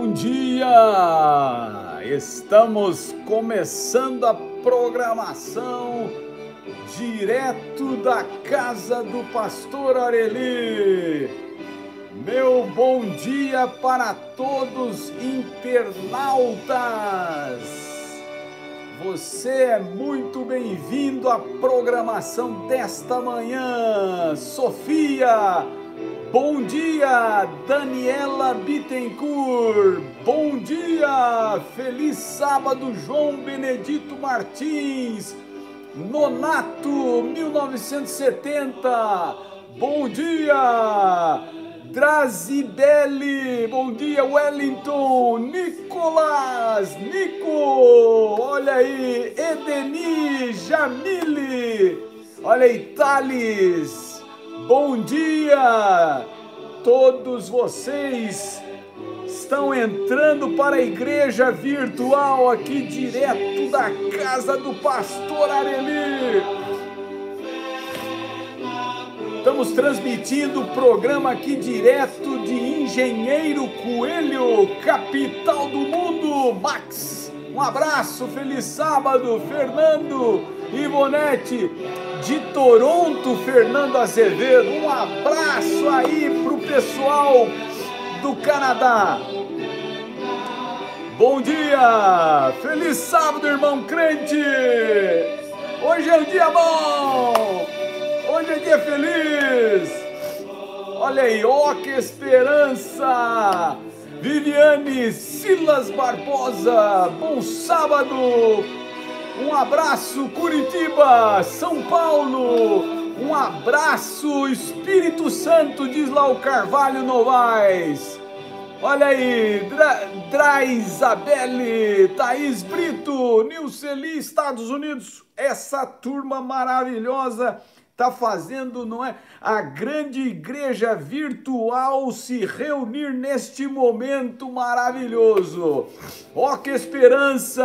Bom dia! Estamos começando a programação direto da casa do pastor Areli. Meu bom dia para todos internautas. Você é muito bem-vindo à programação desta manhã. Sofia, bom dia. Daniela Bittencourt, bom dia. Feliz sábado, João Benedito Martins. Nonato, 1970, bom dia. Drazibelli, bom dia Wellington, Nicolas, Nico, olha aí, Edeni, Jamile, olha aí, Thales, bom dia, todos vocês estão entrando para a igreja virtual aqui direto da casa do pastor Areli. Estamos transmitindo o programa aqui direto de Engenheiro Coelho, capital do mundo. Max, um abraço, feliz sábado. Fernando Ivonete, de Toronto, Fernando Azevedo. Um abraço aí pro pessoal do Canadá. Bom dia, feliz sábado, irmão crente. Hoje é um dia bom. Hoje é dia feliz! Olha aí, ó que esperança! Viviane Silas Barbosa, bom sábado! Um abraço, Curitiba, São Paulo! Um abraço, Espírito Santo, diz lá o Carvalho Novaes! Olha aí, Dra, Dra Isabelle, Thaís Brito, Nilceli, Estados Unidos, essa turma maravilhosa está fazendo, não é? A grande igreja virtual se reunir neste momento maravilhoso. Ó, oh, que esperança!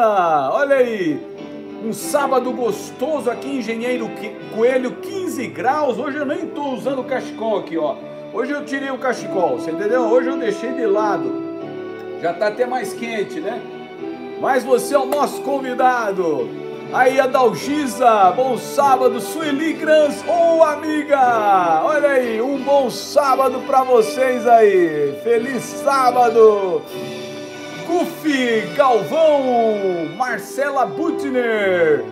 Olha aí, um sábado gostoso aqui em Engenheiro Coelho, 15 graus. Hoje eu nem estou usando cachecol aqui, ó. Hoje eu tirei o cachecol, você entendeu? Hoje eu deixei de lado. Já está até mais quente, né? Mas você é o nosso convidado. Aí a Dalgisa, bom sábado, Sueli Grans, ô oh, amiga! Olha aí, um bom sábado para vocês aí. Feliz sábado! Gufi Galvão, Marcela Butner,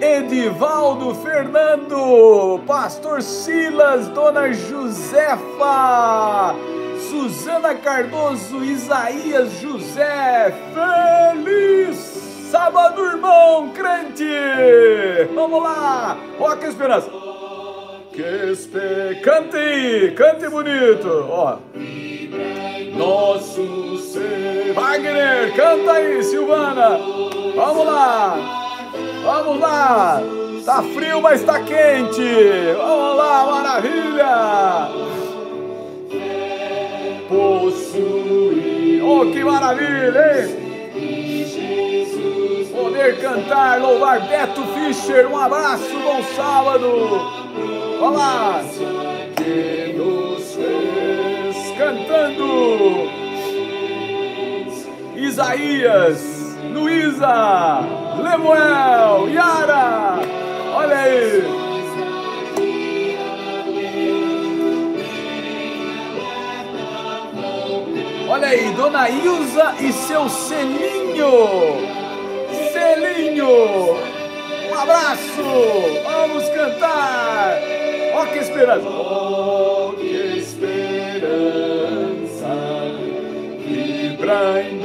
Edivaldo Fernando, Pastor Silas, Dona Josefa, Suzana Cardoso, Isaías José, feliz Sábado, irmão crente! Vamos lá! Que esperança! Que espe... Cante! Cante bonito! Ó! Nosso ser. Wagner, canta aí, Silvana! Vamos lá! Vamos lá! Tá frio, mas tá quente! Vamos lá, maravilha! Possuir. Oh, que maravilha, hein? poder cantar, louvar Beto Fischer. Um abraço, bom sábado. Olá, que nos fez cantando. Isaías, Luísa, Lemuel, Yara. Olha aí. Olha aí, Dona Ilza e seu selinho. Selinho. Abraço. Vamos cantar. Ó oh, que esperança. Oh, que esperança vibra em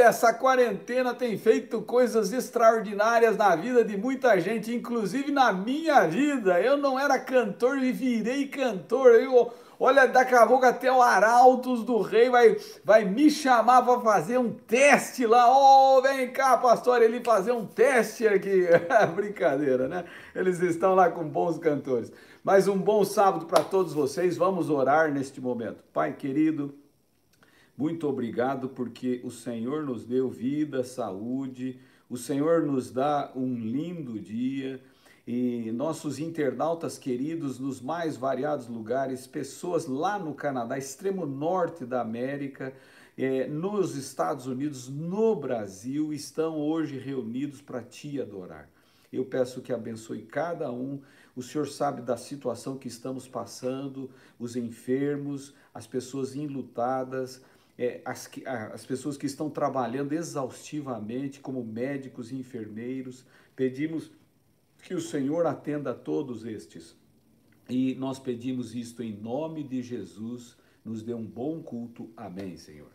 Olha, essa quarentena tem feito coisas extraordinárias na vida de muita gente, inclusive na minha vida. Eu não era cantor e virei cantor. Eu, olha, daqui a pouco até o Arautos do Rei vai, vai me chamar para fazer um teste lá. Oh, vem cá, pastor, ele fazer um teste aqui. Brincadeira, né? Eles estão lá com bons cantores. Mais um bom sábado para todos vocês. Vamos orar neste momento. Pai querido, muito obrigado porque o Senhor nos deu vida, saúde, o Senhor nos dá um lindo dia e nossos internautas queridos nos mais variados lugares, pessoas lá no Canadá, extremo norte da América, eh, nos Estados Unidos, no Brasil, estão hoje reunidos para te adorar. Eu peço que abençoe cada um. O Senhor sabe da situação que estamos passando, os enfermos, as pessoas enlutadas, é, as, as pessoas que estão trabalhando exaustivamente como médicos e enfermeiros. Pedimos que o Senhor atenda a todos estes. E nós pedimos isto em nome de Jesus. Nos dê um bom culto. Amém, Senhor.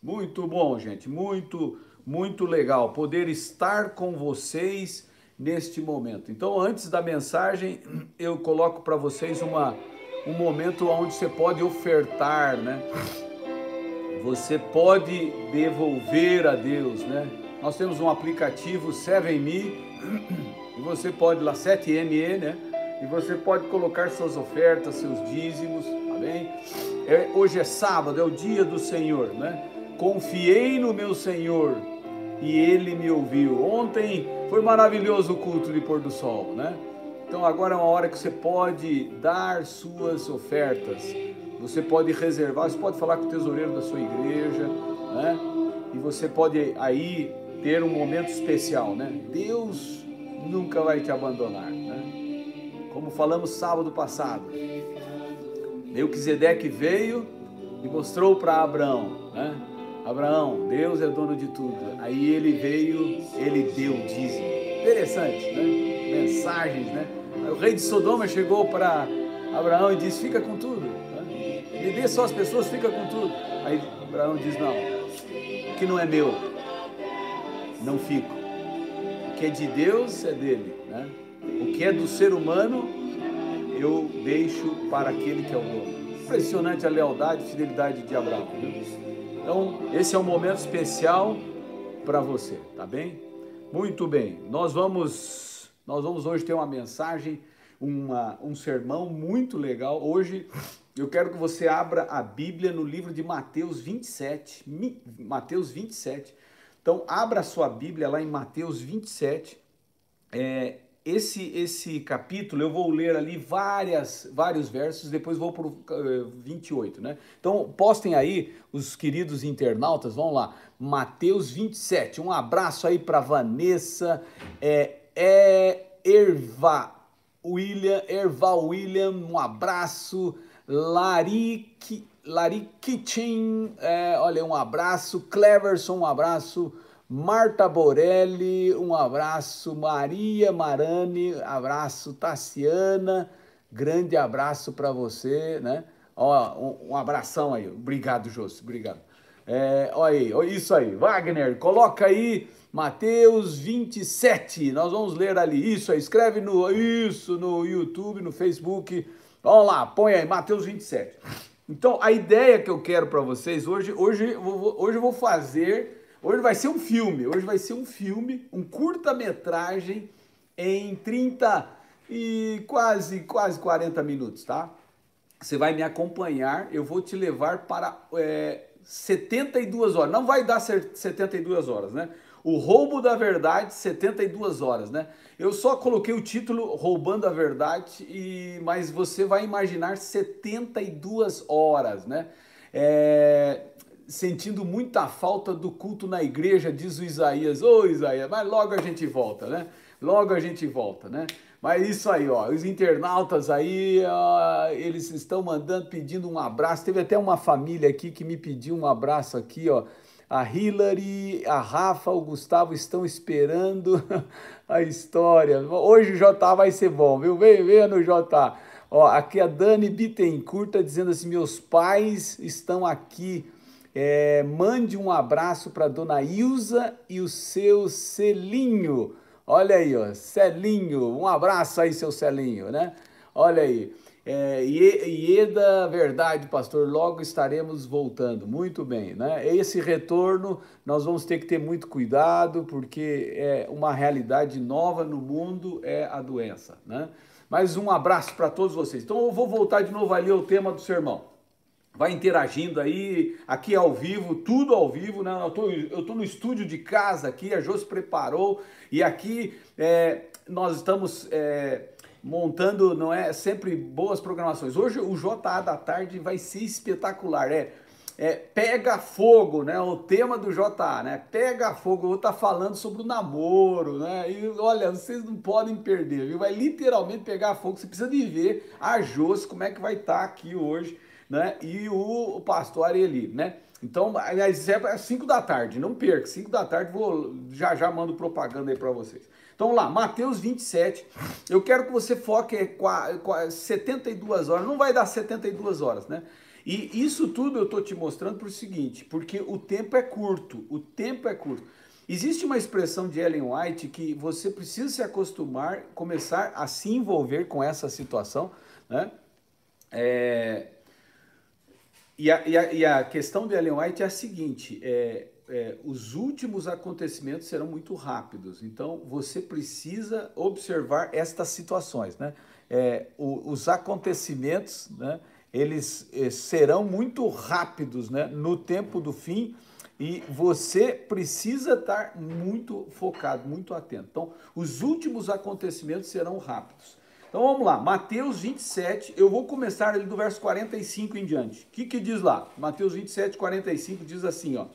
Muito bom, gente. Muito, muito legal poder estar com vocês neste momento. Então, antes da mensagem, eu coloco para vocês uma, um momento onde você pode ofertar, né? Você pode devolver a Deus, né? Nós temos um aplicativo 7Me e você pode lá 7ME, né? E você pode colocar suas ofertas, seus dízimos, tá bem? É, hoje é sábado, é o dia do Senhor, né? Confiei no meu Senhor e ele me ouviu. Ontem foi maravilhoso o culto de pôr do sol, né? Então agora é uma hora que você pode dar suas ofertas você pode reservar, você pode falar com o tesoureiro da sua igreja, né? E você pode aí ter um momento especial, né? Deus nunca vai te abandonar, né? Como falamos sábado passado. Melquisedeque veio e mostrou para Abraão, né? Abraão, Deus é dono de tudo. Aí ele veio, ele deu dízimo. Interessante, né? Mensagens, né? O rei de Sodoma chegou para Abraão e disse: Fica com tudo. Me dê só as pessoas, fica com tudo. Aí Abraão diz: Não, o que não é meu, não fico. O que é de Deus é dele. Né? O que é do ser humano, eu deixo para aquele que é o dono. Impressionante a lealdade e fidelidade de Abraão. Então, esse é um momento especial para você, tá bem? Muito bem. Nós vamos, nós vamos hoje ter uma mensagem, uma, um sermão muito legal. Hoje eu quero que você abra a Bíblia no livro de Mateus 27. Mateus 27. Então, abra a sua Bíblia lá em Mateus 27. É, esse, esse capítulo eu vou ler ali várias, vários versos, depois vou para o uh, 28, né? Então, postem aí os queridos internautas, vão lá. Mateus 27. Um abraço aí para Vanessa, é, é Erva William, Erva William, um abraço. Laric, Larichin, é, olha, um abraço. Cleverson, um abraço. Marta Borelli, um abraço. Maria Marani, abraço. Tassiana, grande abraço para você, né? Ó, um, um, abração aí. Obrigado, José, obrigado. É, olha aí, isso aí. Wagner, coloca aí Mateus 27. Nós vamos ler ali. Isso aí, escreve no isso no YouTube, no Facebook Vamos lá, põe aí, Mateus 27. Então, a ideia que eu quero para vocês hoje, hoje, hoje eu vou fazer, hoje vai ser um filme, hoje vai ser um filme, um curta-metragem em 30 e quase, quase 40 minutos, tá? Você vai me acompanhar, eu vou te levar para é, 72 horas. Não vai dar 72 horas, né? O roubo da verdade, 72 horas, né? Eu só coloquei o título Roubando a Verdade, e mas você vai imaginar 72 horas, né? É, sentindo muita falta do culto na igreja, diz o Isaías. Ô Isaías, mas logo a gente volta, né? Logo a gente volta, né? Mas isso aí, ó, os internautas aí, ó, eles estão mandando, pedindo um abraço. Teve até uma família aqui que me pediu um abraço aqui, ó. A Hillary, a Rafa, o Gustavo estão esperando a história. Hoje o J vai ser bom, viu? Vem, venha no J. Ó, aqui a Dani Bittencourt está dizendo assim: meus pais estão aqui. É, mande um abraço para dona Ilza e o seu Celinho. Olha aí, ó, Celinho. Um abraço aí, seu Celinho, né? Olha aí. É, Ieda, verdade, pastor, logo estaremos voltando. Muito bem, né? Esse retorno nós vamos ter que ter muito cuidado, porque é uma realidade nova no mundo é a doença, né? Mas um abraço para todos vocês. Então eu vou voltar de novo ali ao tema do sermão. Vai interagindo aí, aqui ao vivo, tudo ao vivo, né? Eu tô, eu tô no estúdio de casa aqui, a Jô se preparou e aqui é, nós estamos é, montando, não é, sempre boas programações. Hoje o JA da tarde vai ser espetacular, é é, pega fogo, né? O tema do JA, né? Pega fogo. Eu vou estar tá falando sobre o namoro, né? E olha, vocês não podem perder, viu? Vai literalmente pegar fogo. Você precisa de ver a Jos, como é que vai estar tá aqui hoje, né? E o, o pastor Arieli, né? Então, é 5 da tarde, não perca. 5 da tarde, vou já já mando propaganda aí para vocês. Então lá, Mateus 27. Eu quero que você foque 72 horas. Não vai dar 72 horas, né? E isso tudo eu estou te mostrando por o seguinte, porque o tempo é curto, o tempo é curto. Existe uma expressão de Ellen White que você precisa se acostumar, começar a se envolver com essa situação, né? É, e, a, e, a, e, a, questão de Ellen White é a seguinte: é, é, os últimos acontecimentos serão muito rápidos, então você precisa observar estas situações, né? É, o, os acontecimentos, né? eles eh, serão muito rápidos né, no tempo do fim e você precisa estar muito focado, muito atento. Então, os últimos acontecimentos serão rápidos. Então vamos lá, Mateus 27, eu vou começar ali do verso 45 em diante. O que, que diz lá? Mateus 27, 45 diz assim, ó.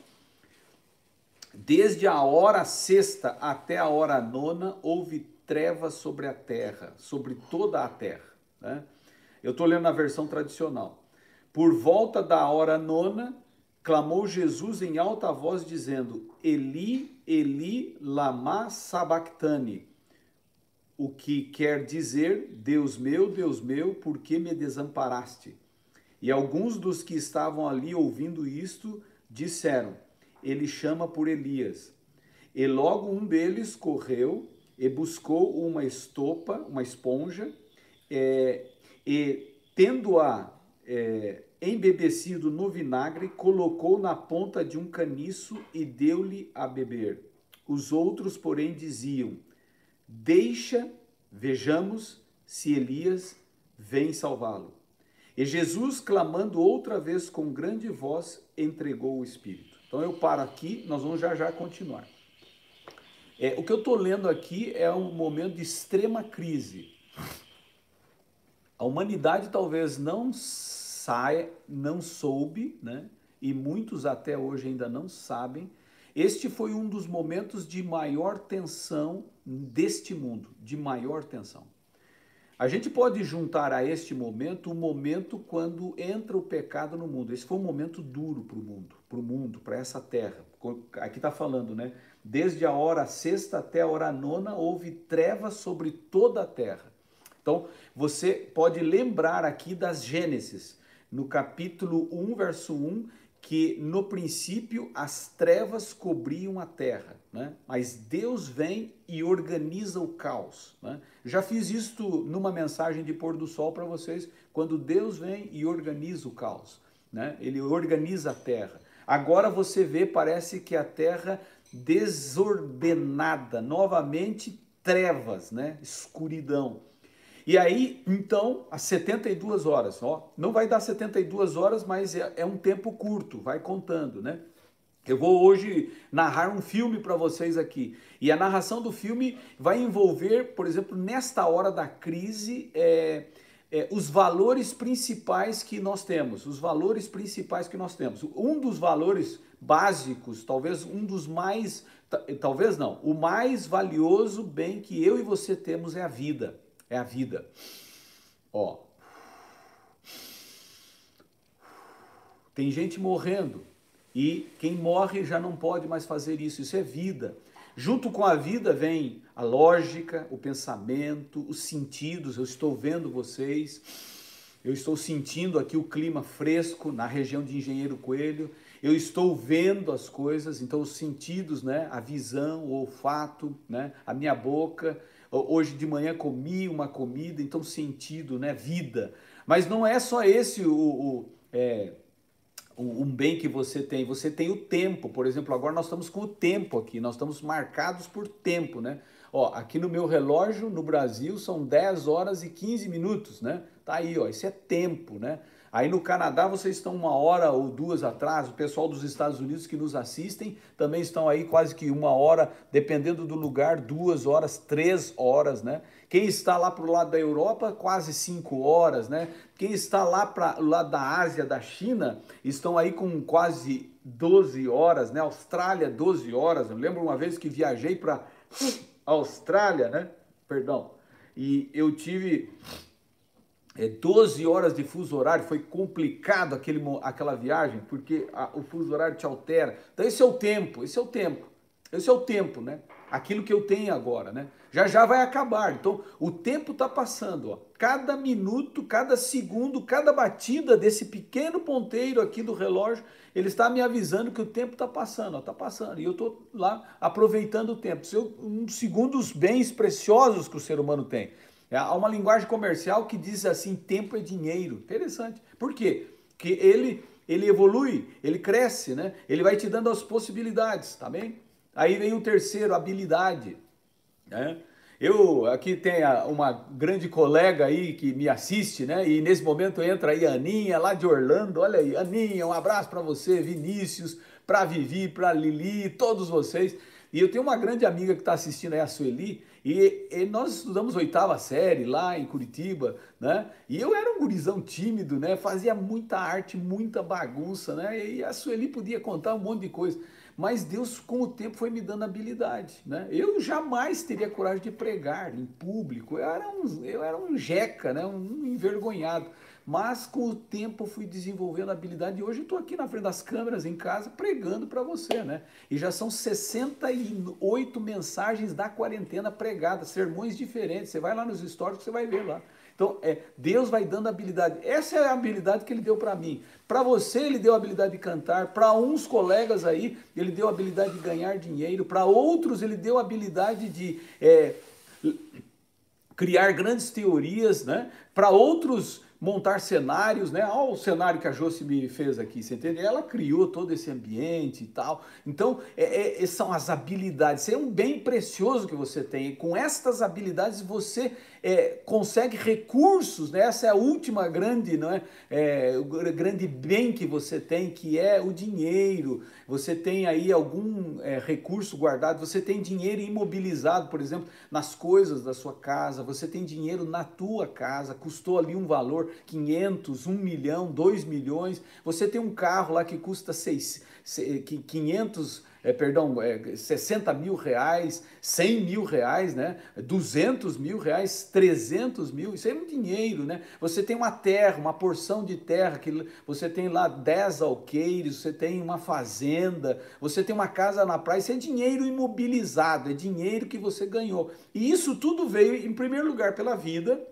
Desde a hora sexta até a hora nona houve trevas sobre a terra, sobre toda a terra. Né? Eu estou lendo na versão tradicional. Por volta da hora nona, clamou Jesus em alta voz, dizendo: Eli, Eli, lama sabachthani. O que quer dizer: Deus meu, Deus meu, por que me desamparaste? E alguns dos que estavam ali ouvindo isto disseram: Ele chama por Elias. E logo um deles correu e buscou uma estopa, uma esponja, é, e, tendo-a é, embebecido no vinagre, colocou na ponta de um caniço e deu-lhe a beber. Os outros, porém, diziam: Deixa, vejamos se Elias vem salvá-lo. E Jesus, clamando outra vez com grande voz, entregou o Espírito. Então eu paro aqui, nós vamos já já continuar. É, o que eu estou lendo aqui é um momento de extrema crise. A humanidade talvez não saia, não soube, né? E muitos até hoje ainda não sabem. Este foi um dos momentos de maior tensão deste mundo, de maior tensão. A gente pode juntar a este momento o momento quando entra o pecado no mundo. Esse foi um momento duro para o mundo, para o mundo, para essa terra. Aqui está falando, né? Desde a hora sexta até a hora nona houve trevas sobre toda a terra. Então, você pode lembrar aqui das Gênesis, no capítulo 1, verso 1, que no princípio as trevas cobriam a terra, né? mas Deus vem e organiza o caos. Né? Já fiz isto numa mensagem de pôr do sol para vocês, quando Deus vem e organiza o caos. Né? Ele organiza a terra. Agora você vê, parece que a terra desordenada, novamente trevas, né? escuridão. E aí, então, às 72 horas, ó, não vai dar 72 horas, mas é, é um tempo curto, vai contando, né? Eu vou hoje narrar um filme para vocês aqui. E a narração do filme vai envolver, por exemplo, nesta hora da crise, é, é, os valores principais que nós temos. Os valores principais que nós temos. Um dos valores básicos, talvez um dos mais. Talvez não, o mais valioso bem que eu e você temos é a vida é a vida. Ó. Tem gente morrendo e quem morre já não pode mais fazer isso. Isso é vida. Junto com a vida vem a lógica, o pensamento, os sentidos. Eu estou vendo vocês. Eu estou sentindo aqui o clima fresco na região de Engenheiro Coelho. Eu estou vendo as coisas, então os sentidos, né? A visão, o olfato, né? A minha boca, Hoje de manhã comi uma comida, então sentido, né? Vida. Mas não é só esse o, o é, um bem que você tem, você tem o tempo, por exemplo, agora nós estamos com o tempo aqui, nós estamos marcados por tempo, né? Ó, aqui no meu relógio, no Brasil, são 10 horas e 15 minutos, né? Tá aí, ó, isso é tempo, né? Aí no Canadá vocês estão uma hora ou duas atrás, o pessoal dos Estados Unidos que nos assistem também estão aí quase que uma hora, dependendo do lugar, duas horas, três horas, né? Quem está lá para o lado da Europa, quase cinco horas, né? Quem está lá para o lado da Ásia, da China, estão aí com quase 12 horas, né? Austrália, 12 horas. Eu lembro uma vez que viajei para Austrália, né? Perdão. E eu tive é, 12 horas de fuso horário, foi complicado aquele, aquela viagem, porque a, o fuso horário te altera. Então esse é o tempo, esse é o tempo, esse é o tempo, né? Aquilo que eu tenho agora, né? Já já vai acabar. Então o tempo está passando, ó. Cada minuto, cada segundo, cada batida desse pequeno ponteiro aqui do relógio, ele está me avisando que o tempo está passando, está passando. E eu estou lá aproveitando o tempo. É um segundo dos bens preciosos que o ser humano tem. É, há uma linguagem comercial que diz assim: tempo é dinheiro. Interessante. Por quê? Porque ele, ele evolui, ele cresce, né? Ele vai te dando as possibilidades, tá bem? Aí vem o terceiro, habilidade. Né? Eu aqui tenho uma grande colega aí que me assiste, né? E nesse momento entra aí a Aninha, lá de Orlando. Olha aí, Aninha, um abraço para você, Vinícius, para Vivi, para Lili, todos vocês. E eu tenho uma grande amiga que está assistindo aí, a Sueli, e, e, nós estudamos oitava série lá em Curitiba, né? E eu era um gurizão tímido, né? Fazia muita arte, muita bagunça, né? E a Sueli podia contar um monte de coisa. Mas Deus, com o tempo, foi me dando habilidade, né? Eu jamais teria coragem de pregar em público. Eu era um, eu era um jeca, né? Um envergonhado. Mas com o tempo fui desenvolvendo habilidade e hoje estou aqui na frente das câmeras em casa pregando para você, né? E já são 68 mensagens da quarentena pregadas, sermões diferentes. Você vai lá nos stories, você vai ver lá. Então, é, Deus vai dando habilidade. Essa é a habilidade que ele deu para mim. Para você, ele deu a habilidade de cantar. Para uns colegas aí, ele deu a habilidade de ganhar dinheiro. Para outros, ele deu a habilidade de é, criar grandes teorias, né? Para outros, montar cenários, né? Olha o cenário que a Josi me fez aqui, você entende? Ela criou todo esse ambiente e tal. Então, é, é, são as habilidades. Isso é um bem precioso que você tem. E com estas habilidades, você é, consegue recursos, né? essa é a última grande, não é? é? o grande bem que você tem, que é o dinheiro. Você tem aí algum é, recurso guardado, você tem dinheiro imobilizado, por exemplo, nas coisas da sua casa, você tem dinheiro na tua casa, custou ali um valor, 500, 1 milhão, 2 milhões, você tem um carro lá que custa 6, 500 é, perdão, é, 60 mil reais, 100 mil reais, né? 200 mil reais, 300 mil, isso é um dinheiro, né? Você tem uma terra, uma porção de terra, que você tem lá 10 alqueires, você tem uma fazenda, você tem uma casa na praia, isso é dinheiro imobilizado, é dinheiro que você ganhou. E isso tudo veio, em primeiro lugar, pela vida,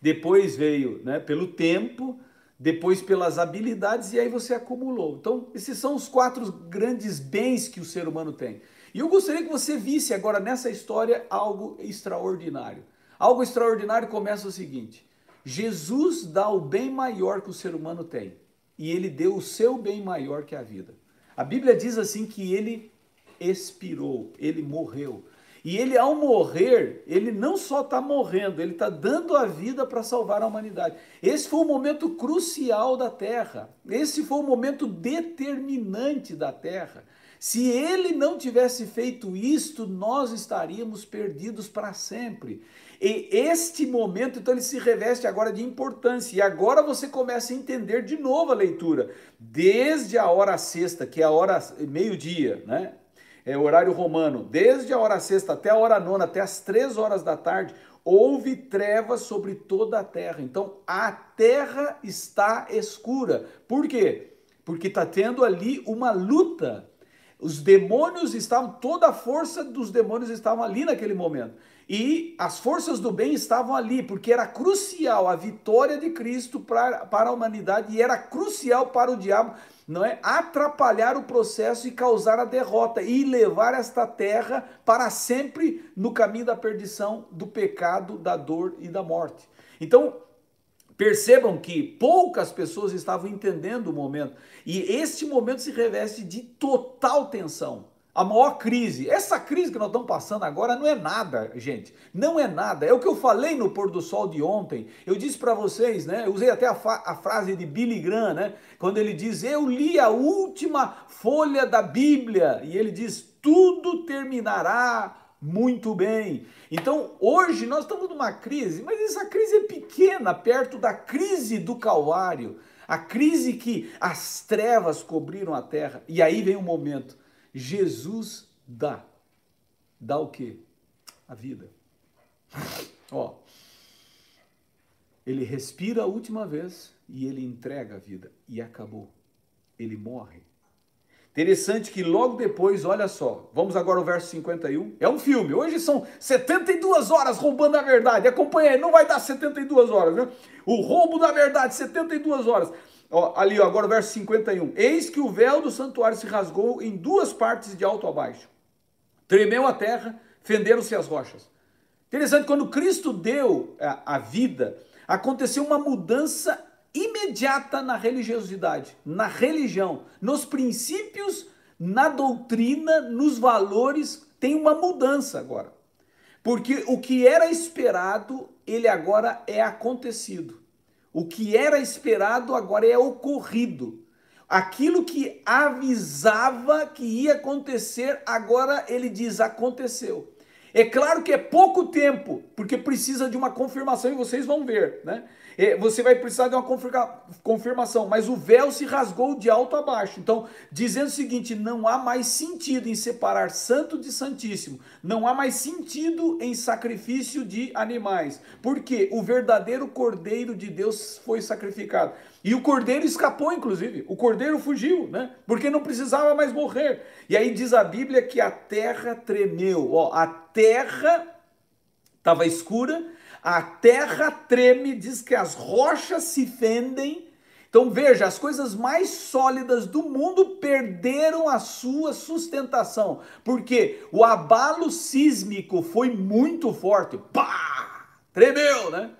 depois veio né, pelo tempo, depois pelas habilidades e aí você acumulou. Então, esses são os quatro grandes bens que o ser humano tem. E eu gostaria que você visse agora nessa história algo extraordinário. Algo extraordinário começa o seguinte: Jesus dá o bem maior que o ser humano tem, e ele deu o seu bem maior que a vida. A Bíblia diz assim que ele expirou, ele morreu. E ele, ao morrer, ele não só está morrendo, ele está dando a vida para salvar a humanidade. Esse foi o momento crucial da Terra. Esse foi o momento determinante da Terra. Se ele não tivesse feito isto, nós estaríamos perdidos para sempre. E este momento, então, ele se reveste agora de importância. E agora você começa a entender de novo a leitura. Desde a hora sexta, que é a hora meio-dia, né? É, horário romano, desde a hora sexta até a hora nona, até as três horas da tarde, houve trevas sobre toda a terra. Então a terra está escura. Por quê? Porque está tendo ali uma luta. Os demônios estavam, toda a força dos demônios estavam ali naquele momento. E as forças do bem estavam ali, porque era crucial a vitória de Cristo para, para a humanidade e era crucial para o diabo não é atrapalhar o processo e causar a derrota e levar esta terra para sempre no caminho da perdição, do pecado, da dor e da morte. Então, percebam que poucas pessoas estavam entendendo o momento e este momento se reveste de total tensão. A maior crise. Essa crise que nós estamos passando agora não é nada, gente. Não é nada. É o que eu falei no pôr do sol de ontem. Eu disse para vocês, né? Eu usei até a, a, frase de Billy Graham, né? Quando ele diz: "Eu li a última folha da Bíblia" e ele diz: "Tudo terminará muito bem". Então, hoje nós estamos numa crise, mas essa crise é pequena perto da crise do Calvário, a crise que as trevas cobriram a terra. E aí vem o um momento Jesus dá. Dá o quê? A vida. Ó, ele respira a última vez e ele entrega a vida e acabou. Ele morre. Interessante que logo depois, olha só, vamos agora ao verso 51. É um filme. Hoje são 72 horas roubando a verdade. Acompanha aí, não vai dar 72 horas, né? O roubo da verdade, 72 horas. Ó, ali, ó, agora o verso 51. Eis que o véu do santuário se rasgou em duas partes de alto a baixo. Tremeu a terra, fenderam-se as rochas. Interessante, quando Cristo deu a, a vida, aconteceu uma mudança imediata na religiosidade, na religião, nos princípios, na doutrina, nos valores, tem uma mudança agora. Porque o que era esperado, ele agora é acontecido. O que era esperado agora é ocorrido. Aquilo que avisava que ia acontecer, agora ele diz: aconteceu. É claro que é pouco tempo, porque precisa de uma confirmação e vocês vão ver, né? Você vai precisar de uma confirmação, mas o véu se rasgou de alto a baixo. Então, dizendo o seguinte: não há mais sentido em separar santo de santíssimo, não há mais sentido em sacrifício de animais, porque o verdadeiro cordeiro de Deus foi sacrificado. E o cordeiro escapou, inclusive. O cordeiro fugiu, né? Porque não precisava mais morrer. E aí diz a Bíblia que a terra tremeu. Ó, a terra estava escura, a terra treme, diz que as rochas se fendem. Então veja, as coisas mais sólidas do mundo perderam a sua sustentação, porque o abalo sísmico foi muito forte. Pá! Tremeu, né?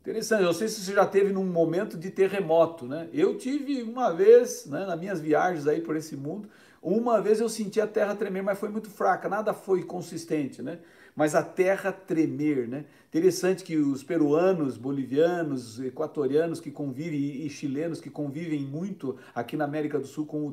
Interessante, eu não sei se você já teve num momento de terremoto, né? Eu tive uma vez, né, nas minhas viagens aí por esse mundo, uma vez eu senti a terra tremer, mas foi muito fraca, nada foi consistente, né? Mas a terra tremer, né? Interessante que os peruanos, bolivianos, equatorianos que convivem e chilenos que convivem muito aqui na América do Sul com o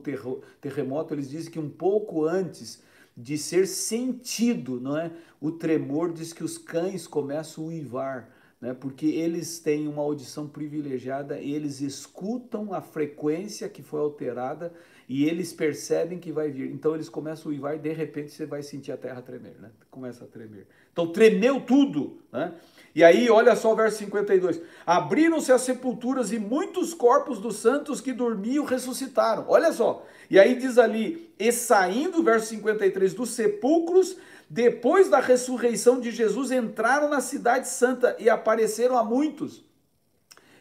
terremoto, eles dizem que um pouco antes de ser sentido, não é? O tremor diz que os cães começam a uivar né? porque eles têm uma audição privilegiada, eles escutam a frequência que foi alterada e eles percebem que vai vir. Então eles começam a uivar e de repente você vai sentir a terra tremer, né? Começa a tremer. Então tremeu tudo, né? E aí, olha só o verso 52. Abriram-se as sepulturas e muitos corpos dos santos que dormiam ressuscitaram. Olha só. E aí diz ali, e saindo, verso 53, dos sepulcros, depois da ressurreição de Jesus, entraram na cidade santa e apareceram a muitos.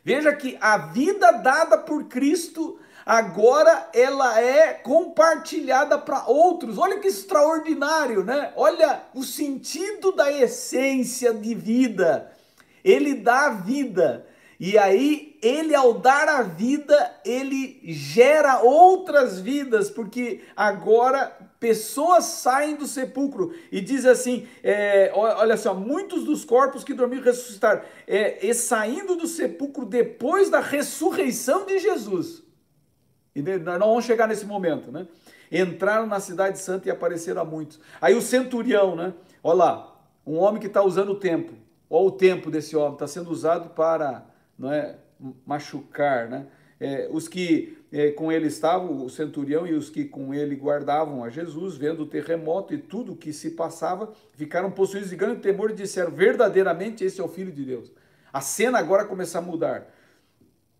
Veja que a vida dada por Cristo agora ela é compartilhada para outros. Olha que extraordinário, né? Olha o sentido da essência de vida. Ele dá a vida. E aí, ele ao dar a vida, ele gera outras vidas, porque agora pessoas saem do sepulcro e diz assim: é, olha só, muitos dos corpos que dormiram ressuscitaram, é, e saindo do sepulcro depois da ressurreição de Jesus. E nós não vamos chegar nesse momento, né? Entraram na cidade santa e apareceram a muitos. Aí o centurião, né? Olha lá, um homem que está usando o tempo. Olha o tempo desse homem, está sendo usado para não é, machucar, né? É, os que é, com ele estavam, o centurião e os que com ele guardavam a Jesus, vendo o terremoto e tudo o que se passava, ficaram possuídos de grande temor e disseram: verdadeiramente esse é o Filho de Deus. A cena agora começa a mudar.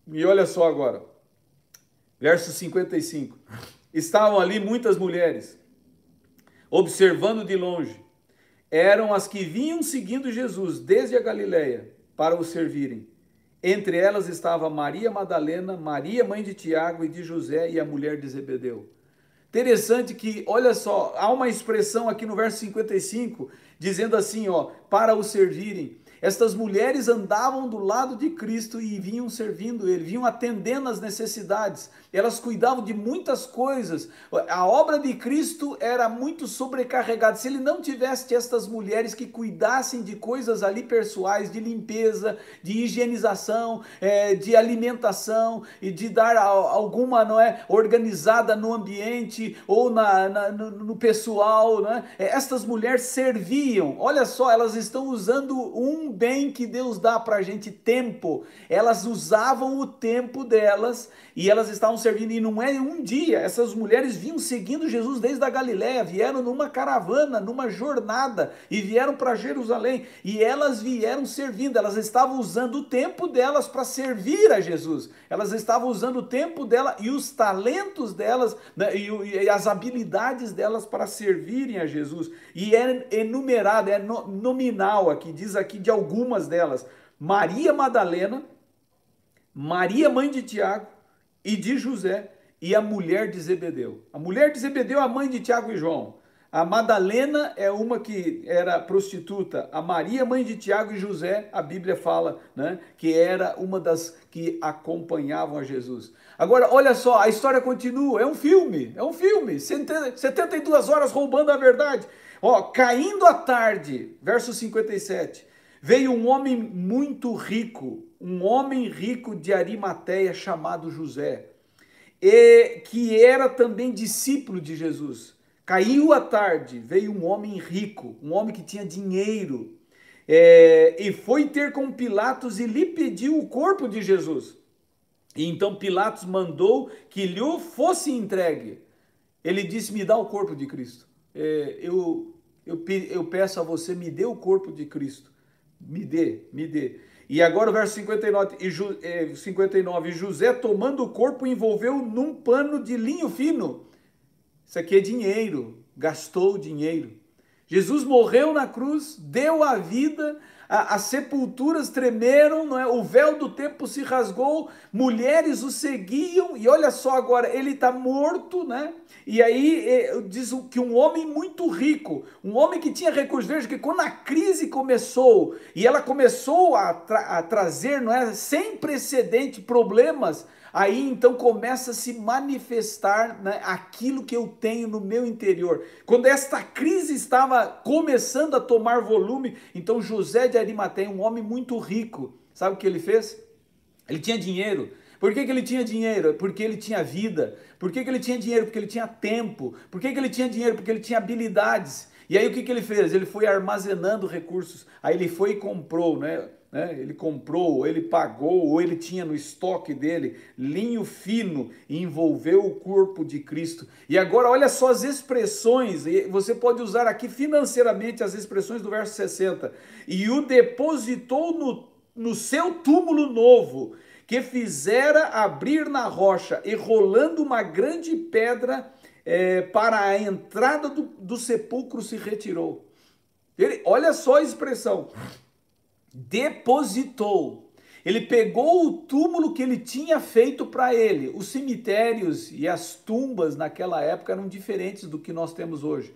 E olha só agora, verso 55. Estavam ali muitas mulheres, observando de longe. Eram as que vinham seguindo Jesus desde a Galiléia para o servirem. Entre elas estava Maria Madalena, Maria, mãe de Tiago e de José e a mulher de Zebedeu. Interessante que, olha só, há uma expressão aqui no verso 55 dizendo assim, ó, para o servirem. Estas mulheres andavam do lado de Cristo e vinham servindo ele, vinham atendendo as necessidades. Elas cuidavam de muitas coisas. A obra de Cristo era muito sobrecarregada. Se ele não tivesse estas mulheres que cuidassem de coisas ali pessoais, de limpeza, de higienização, é, de alimentação e de dar alguma, não é, organizada no ambiente ou na, na no, no, pessoal, né? Estas mulheres serviam. Olha só, elas estão usando um bem que Deus dá para a gente, tempo. Elas usavam o tempo delas e elas estavam servindo, e não é um dia, essas mulheres vinham seguindo Jesus desde a Galiléia, vieram numa caravana, numa jornada, e vieram para Jerusalém, e elas vieram servindo, elas estavam usando o tempo delas para servir a Jesus, elas estavam usando o tempo dela e os talentos delas, né, e, e, as habilidades delas para servirem a Jesus, e é enumerado, é no, nominal aqui, diz aqui de algumas delas, Maria Madalena, Maria mãe de Tiago, e de José e a mulher de Zebedeu. A mulher de Zebedeu é a mãe de Tiago e João. A Madalena é uma que era prostituta. A Maria, mãe de Tiago e José, a Bíblia fala, né, que era uma das que acompanhavam a Jesus. Agora, olha só, a história continua. É um filme, é um filme. 72 horas roubando a verdade. Ó, caindo à tarde, verso 57. Veio um homem muito rico, um homem rico de Arimateia chamado José, e que era também discípulo de Jesus. Caiu a tarde, veio um homem rico, um homem que tinha dinheiro, é, e foi ter com Pilatos e lhe pediu o corpo de Jesus. E então Pilatos mandou que lhe fosse entregue. Ele disse: Me dá o corpo de Cristo. É, eu, eu, eu peço a você, me dê o corpo de Cristo. Me dê, me dê. E agora o verso 59, e Ju, eh, 59, José tomando o corpo envolveu num pano de linho fino. Isso aqui é dinheiro, gastou dinheiro. Jesus morreu na cruz, deu a vida, a, as sepulturas tremeram, não é? o véu do tempo se rasgou, mulheres o seguiam, e olha só agora, ele está morto, né? E aí é, diz que um homem muito rico, um homem que tinha recursos, veja que quando a crise começou, e ela começou a, tra a trazer, não é, sem precedente problemas Aí então começa a se manifestar né, aquilo que eu tenho no meu interior. Quando esta crise estava começando a tomar volume, então José de Arimateia, um homem muito rico, sabe o que ele fez? Ele tinha dinheiro. Por que, que ele tinha dinheiro? Porque ele tinha vida. Por que, que ele tinha dinheiro? Porque ele tinha tempo. Por que, que ele tinha dinheiro? Porque ele tinha habilidades. E aí o que, que ele fez? Ele foi armazenando recursos. Aí ele foi e comprou, né? Né? ele comprou, ou ele pagou, ou ele tinha no estoque dele linho fino e envolveu o corpo de Cristo. E agora olha só as expressões, você pode usar aqui financeiramente as expressões do verso 60. E o depositou no, no seu túmulo novo, que fizera abrir na rocha, e rolando uma grande pedra é, para a entrada do, do sepulcro se retirou. Ele, olha só a expressão depositou. Ele pegou o túmulo que ele tinha feito para ele. Os cemitérios e as tumbas naquela época eram diferentes do que nós temos hoje.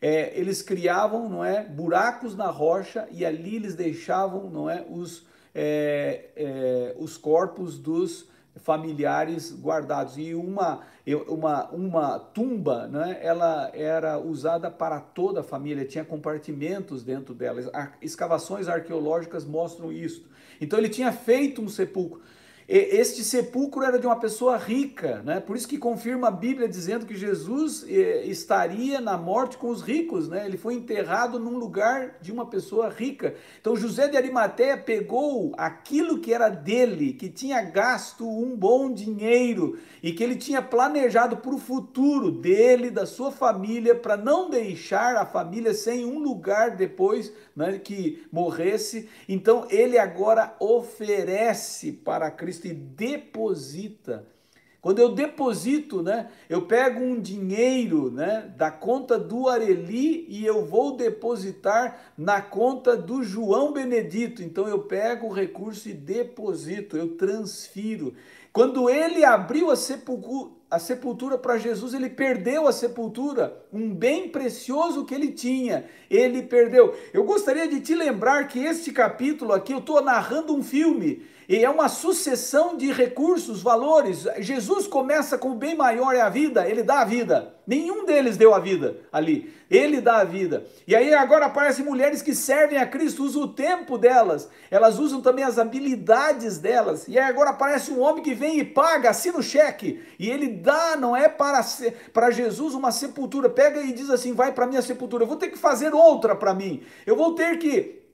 É, eles criavam, não é, buracos na rocha e ali eles deixavam, não é, os, é, é, os corpos dos familiares guardados. E uma, uma, uma tumba, né, ela era usada para toda a família, tinha compartimentos dentro dela. Escavações arqueológicas mostram isso. Então ele tinha feito um sepulcro. Este sepulcro era de uma pessoa rica, né? Por isso que confirma a Bíblia dizendo que Jesus eh, estaria na morte com os ricos, né? Ele foi enterrado num lugar de uma pessoa rica. Então José de Arimateia pegou aquilo que era dele, que tinha gasto um bom dinheiro e que ele tinha planejado para o futuro dele, da sua família, para não deixar a família sem um lugar depois né, que morresse. Então ele agora oferece para Cristo e deposita. Quando eu deposito, né, eu pego um dinheiro né, da conta do Areli e eu vou depositar na conta do João Benedito. Então eu pego o recurso e deposito, eu transfiro. Quando ele abriu a sepultura, a sepultura para Jesus, ele perdeu a sepultura, um bem precioso que ele tinha, ele perdeu. Eu gostaria de te lembrar que este capítulo aqui, eu estou narrando um filme, e é uma sucessão de recursos, valores. Jesus começa com o bem maior é a vida, ele dá a vida. Nenhum deles deu a vida ali. Ele dá a vida. E aí agora aparecem mulheres que servem a Cristo, usam o tempo delas, elas usam também as habilidades delas. E aí agora aparece um homem que vem e paga, assina o cheque, e ele dá, não é para, para Jesus uma sepultura. Pega e diz assim: vai para minha sepultura, eu vou ter que fazer outra para mim. Eu vou ter que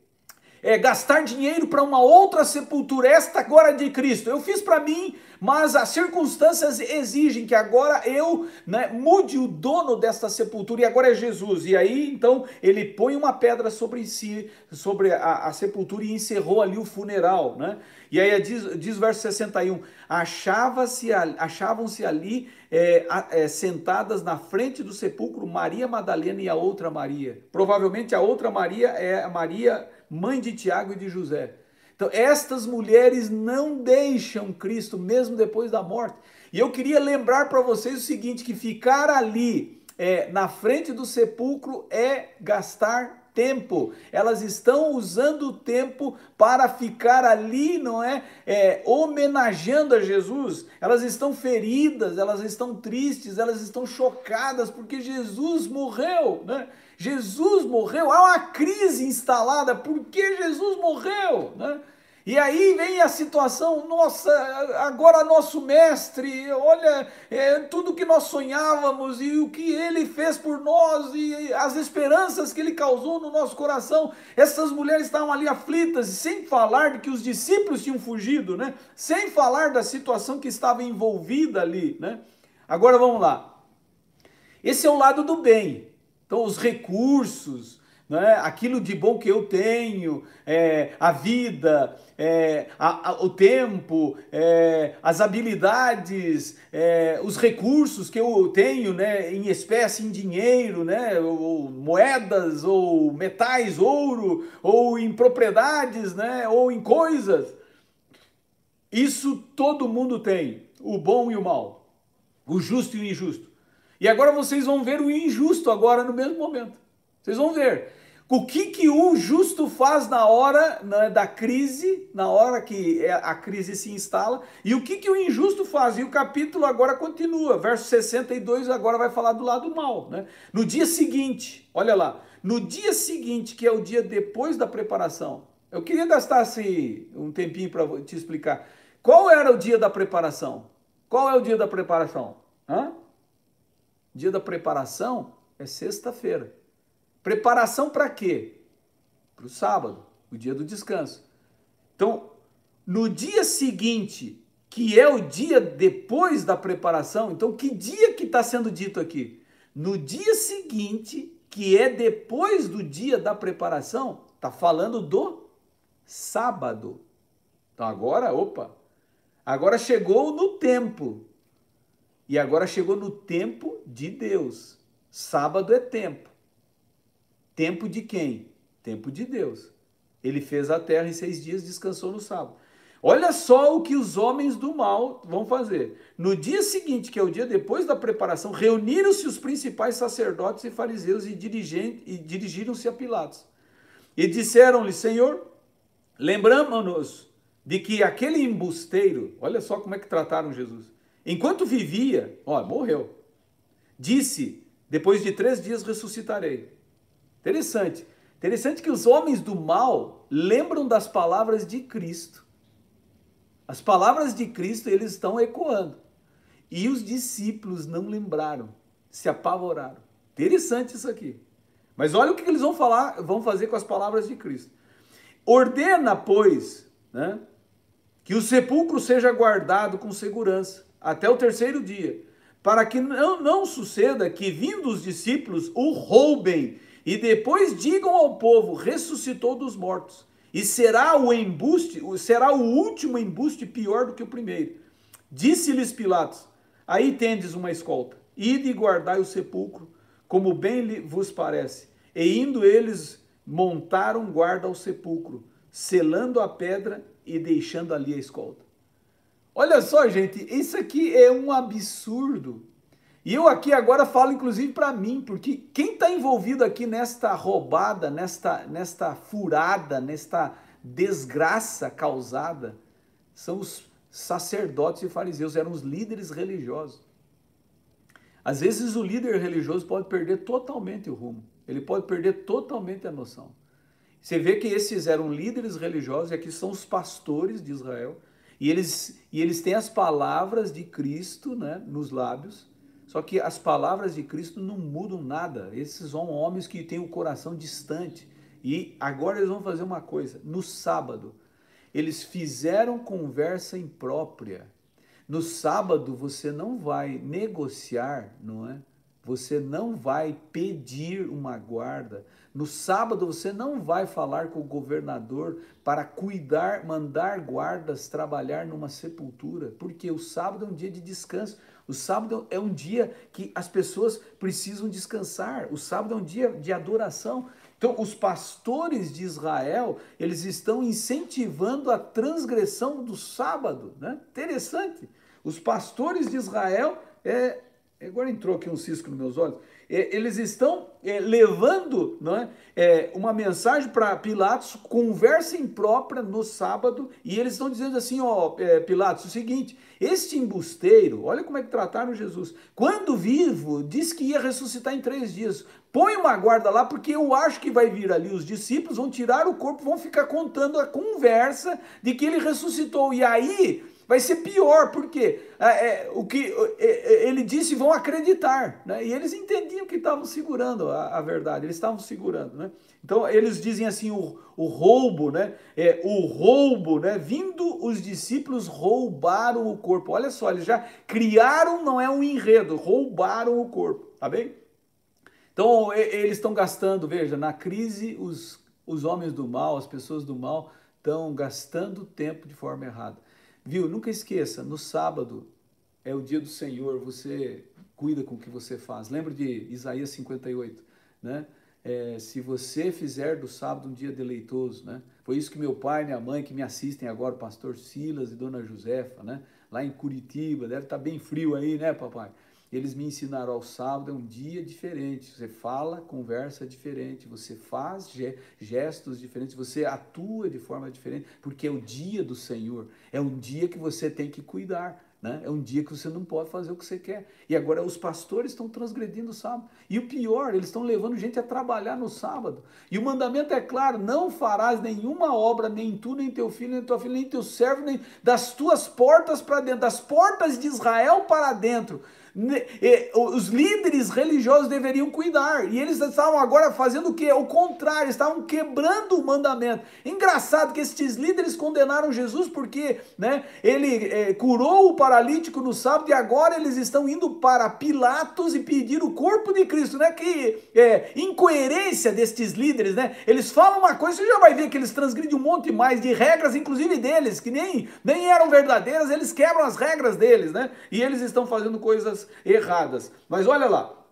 é, gastar dinheiro para uma outra sepultura, esta agora de Cristo. Eu fiz para mim, mas as circunstâncias exigem que agora eu né, mude o dono desta sepultura, e agora é Jesus. E aí, então, ele põe uma pedra sobre si, sobre a, a sepultura, e encerrou ali o funeral. Né? E aí diz, diz o verso 61, Achava-se, achavam-se ali é, é, sentadas na frente do sepulcro Maria Madalena e a outra Maria. Provavelmente a outra Maria é a Maria mãe de Tiago e de José. Então, estas mulheres não deixam Cristo mesmo depois da morte. E eu queria lembrar para vocês o seguinte: que ficar ali é, na frente do sepulcro é gastar tempo. Elas estão usando o tempo para ficar ali, não é? é? Homenageando a Jesus. Elas estão feridas, elas estão tristes, elas estão chocadas porque Jesus morreu, né? Jesus morreu, há uma crise instalada, por que Jesus morreu? Né? E aí vem a situação, nossa, agora nosso mestre, olha é, tudo que nós sonhávamos e o que ele fez por nós e as esperanças que ele causou no nosso coração. Essas mulheres estavam ali aflitas, sem falar de que os discípulos tinham fugido, né? Sem falar da situação que estava envolvida ali, né? Agora vamos lá. Esse é o lado do bem. Então, os recursos, né, aquilo de bom que eu tenho, é, a vida, é, a, a, o tempo, é, as habilidades, é, os recursos que eu tenho né, em espécie, em dinheiro, né, ou moedas, ou metais, ouro, ou em propriedades, né, ou em coisas. Isso todo mundo tem, o bom e o mal, o justo e o injusto. E agora vocês vão ver o injusto agora no mesmo momento. Vocês vão ver. O que, que o justo faz na hora né, da crise, na hora que é, a crise se instala, e o que, que o injusto faz. E o capítulo agora continua, verso 62 agora vai falar do lado mal. Né? No dia seguinte, olha lá, no dia seguinte, que é o dia depois da preparação, eu queria gastar assim, um tempinho para te explicar. Qual era o dia da preparação? Qual é o dia da preparação? Hã? Dia da preparação é sexta-feira. Preparação para quê? Para o sábado, o dia do descanso. Então, no dia seguinte, que é o dia depois da preparação, então que dia que está sendo dito aqui? No dia seguinte, que é depois do dia da preparação, está falando do sábado. Então agora, opa, agora chegou no tempo. E agora chegou no tempo de Deus. Sábado é tempo. Tempo de quem? Tempo de Deus. Ele fez a terra em seis dias, descansou no sábado. Olha só o que os homens do mal vão fazer. No dia seguinte, que é o dia depois da preparação, reuniram-se os principais sacerdotes e fariseus e, e dirigiram-se a Pilatos. E disseram-lhe, Senhor, lembramos-nos de que aquele embusteiro, olha só como é que trataram Jesus, enquanto vivia, ó, morreu, disse, depois de três dias ressuscitarei. Interessante. Interessante que os homens do mal lembram das palavras de Cristo. As palavras de Cristo eles estão ecoando. E os discípulos não lembraram, se apavoraram. Interessante isso aqui. Mas olha o que eles vão falar, vão fazer com as palavras de Cristo. Ordena, pois, né, que o sepulcro seja guardado com segurança até o terceiro dia, para que não, não suceda que, vindo os discípulos, o roubem e depois digam ao povo: ressuscitou dos mortos. E será o embuste, será o último embuste pior do que o primeiro. Disse-lhes Pilatos: Aí tendes uma escolta, ide e guardai o sepulcro, como bem vos parece. E indo eles, montaram guarda ao sepulcro, selando a pedra e deixando ali a escolta. Olha só, gente, isso aqui é um absurdo. E eu aqui agora falo inclusive para mim, porque quem está envolvido aqui nesta roubada, nesta, nesta furada, nesta desgraça causada, são os sacerdotes e fariseus, eram os líderes religiosos. Às vezes o líder religioso pode perder totalmente o rumo, ele pode perder totalmente a noção. Você vê que esses eram líderes religiosos, e aqui são os pastores de Israel, e eles, e eles têm as palavras de Cristo né, nos lábios, só que as palavras de Cristo não mudam nada. Esses são homens que têm o coração distante. E agora eles vão fazer uma coisa: no sábado, eles fizeram conversa imprópria. No sábado você não vai negociar, não é? Você não vai pedir uma guarda. No sábado você não vai falar com o governador para cuidar, mandar guardas trabalhar numa sepultura, porque o sábado é um dia de descanso. O sábado é um dia que as pessoas precisam descansar. O sábado é um dia de adoração. Então, os pastores de Israel, eles estão incentivando a transgressão do sábado, né? Interessante. Os pastores de Israel, é, agora entrou aqui um cisco nos meus olhos, é, eles estão é, levando não é, é uma mensagem para Pilatos, conversa imprópria no sábado, e eles estão dizendo assim, ó, é, Pilatos, o seguinte, este embusteiro, olha como é que trataram Jesus, quando vivo, disse que ia ressuscitar em três dias, põe uma guarda lá, porque eu acho que vai vir ali os discípulos, vão tirar o corpo, vão ficar contando a conversa de que ele ressuscitou, e aí vai ser pior, porque é, é, o que é, é, ele disse vão acreditar, né? e eles entendiam que estavam segurando a, a, verdade, eles estavam segurando, né? Então eles dizem assim o, o roubo, né? É, o roubo, né? Vindo os discípulos roubaram o corpo. Olha só, eles já criaram, não é um enredo, roubaram o corpo, tá bem? Então eles estão gastando, veja, na crise os, os homens do mal, as pessoas do mal estão gastando tempo de forma errada. Viu? Nunca esqueça, no sábado é o dia do Senhor, você cuida com o que você faz. Lembra de Isaías 58, né? É, se você fizer do sábado um dia deleitoso, né? Foi isso que meu pai minha mãe, que me assistem agora, pastor Silas e dona Josefa, né? Lá em Curitiba, deve estar tá bem frio aí, né, papai? Eles me ensinaram ao sábado é um dia diferente. Você fala, conversa diferente, você faz gestos diferentes, você atua de forma diferente, porque é o dia do Senhor. É um dia que você tem que cuidar. Né? É um dia que você não pode fazer o que você quer. E agora os pastores estão transgredindo o sábado. E o pior, eles estão levando gente a trabalhar no sábado. E o mandamento é claro: não farás nenhuma obra, nem tu, nem teu filho, nem tua filha, nem teu servo, nem das tuas portas para dentro, das portas de Israel para dentro os líderes religiosos deveriam cuidar. E eles estavam agora fazendo o quê? O contrário, estavam quebrando o mandamento. Engraçado que esses líderes condenaram Jesus porque né, ele é, curou o paralítico no sábado e agora eles estão indo para Pilatos e pedir o corpo de Cristo. Né? Que é, incoerência destes líderes, né? Eles falam uma coisa, você já vai ver que eles transgridem um monte mais de regras, inclusive deles, que nem, nem eram verdadeiras, eles quebram as regras deles, né? E eles estão fazendo coisas erradas. Mas olha lá,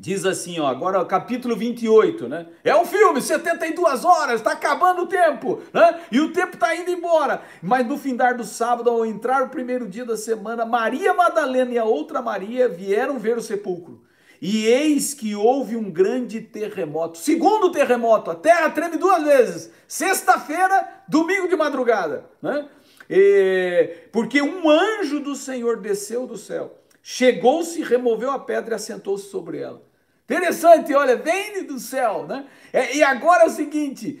Diz assim, ó, agora capítulo 28, né? É um filme, 72 horas, está acabando o tempo, né? E o tempo está indo embora. Mas no findar do sábado, ao entrar o primeiro dia da semana, Maria Madalena e a outra Maria vieram ver o sepulcro. E eis que houve um grande terremoto. Segundo terremoto, a terra treme duas vezes. Sexta-feira, domingo de madrugada, né? E, porque um anjo do Senhor desceu do céu Chegou-se, removeu a pedra e assentou-se sobre ela. Interessante, olha, vem do céu, né? É, e agora é o seguinte: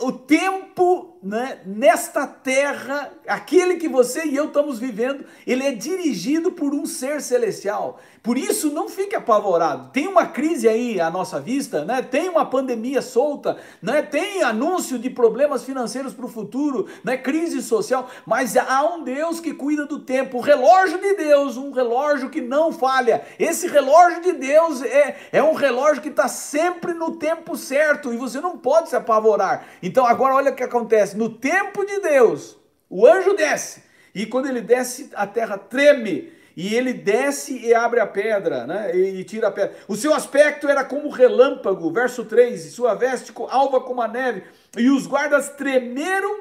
o tempo né, nesta terra, aquele que você e eu estamos vivendo, ele é dirigido por um ser celestial. Por isso, não fique apavorado. Tem uma crise aí à nossa vista, né? tem uma pandemia solta, né? tem anúncio de problemas financeiros para o futuro, né? crise social, mas há um Deus que cuida do tempo. O relógio de Deus, um relógio que não falha. Esse relógio de Deus é, é um relógio que está sempre no tempo certo e você não pode se apavorar. Então, agora olha o que acontece: no tempo de Deus, o anjo desce, e quando ele desce, a terra treme e ele desce e abre a pedra, né? E, tira a pedra. O seu aspecto era como relâmpago, verso 3, e sua veste alva como a neve, e os guardas tremeram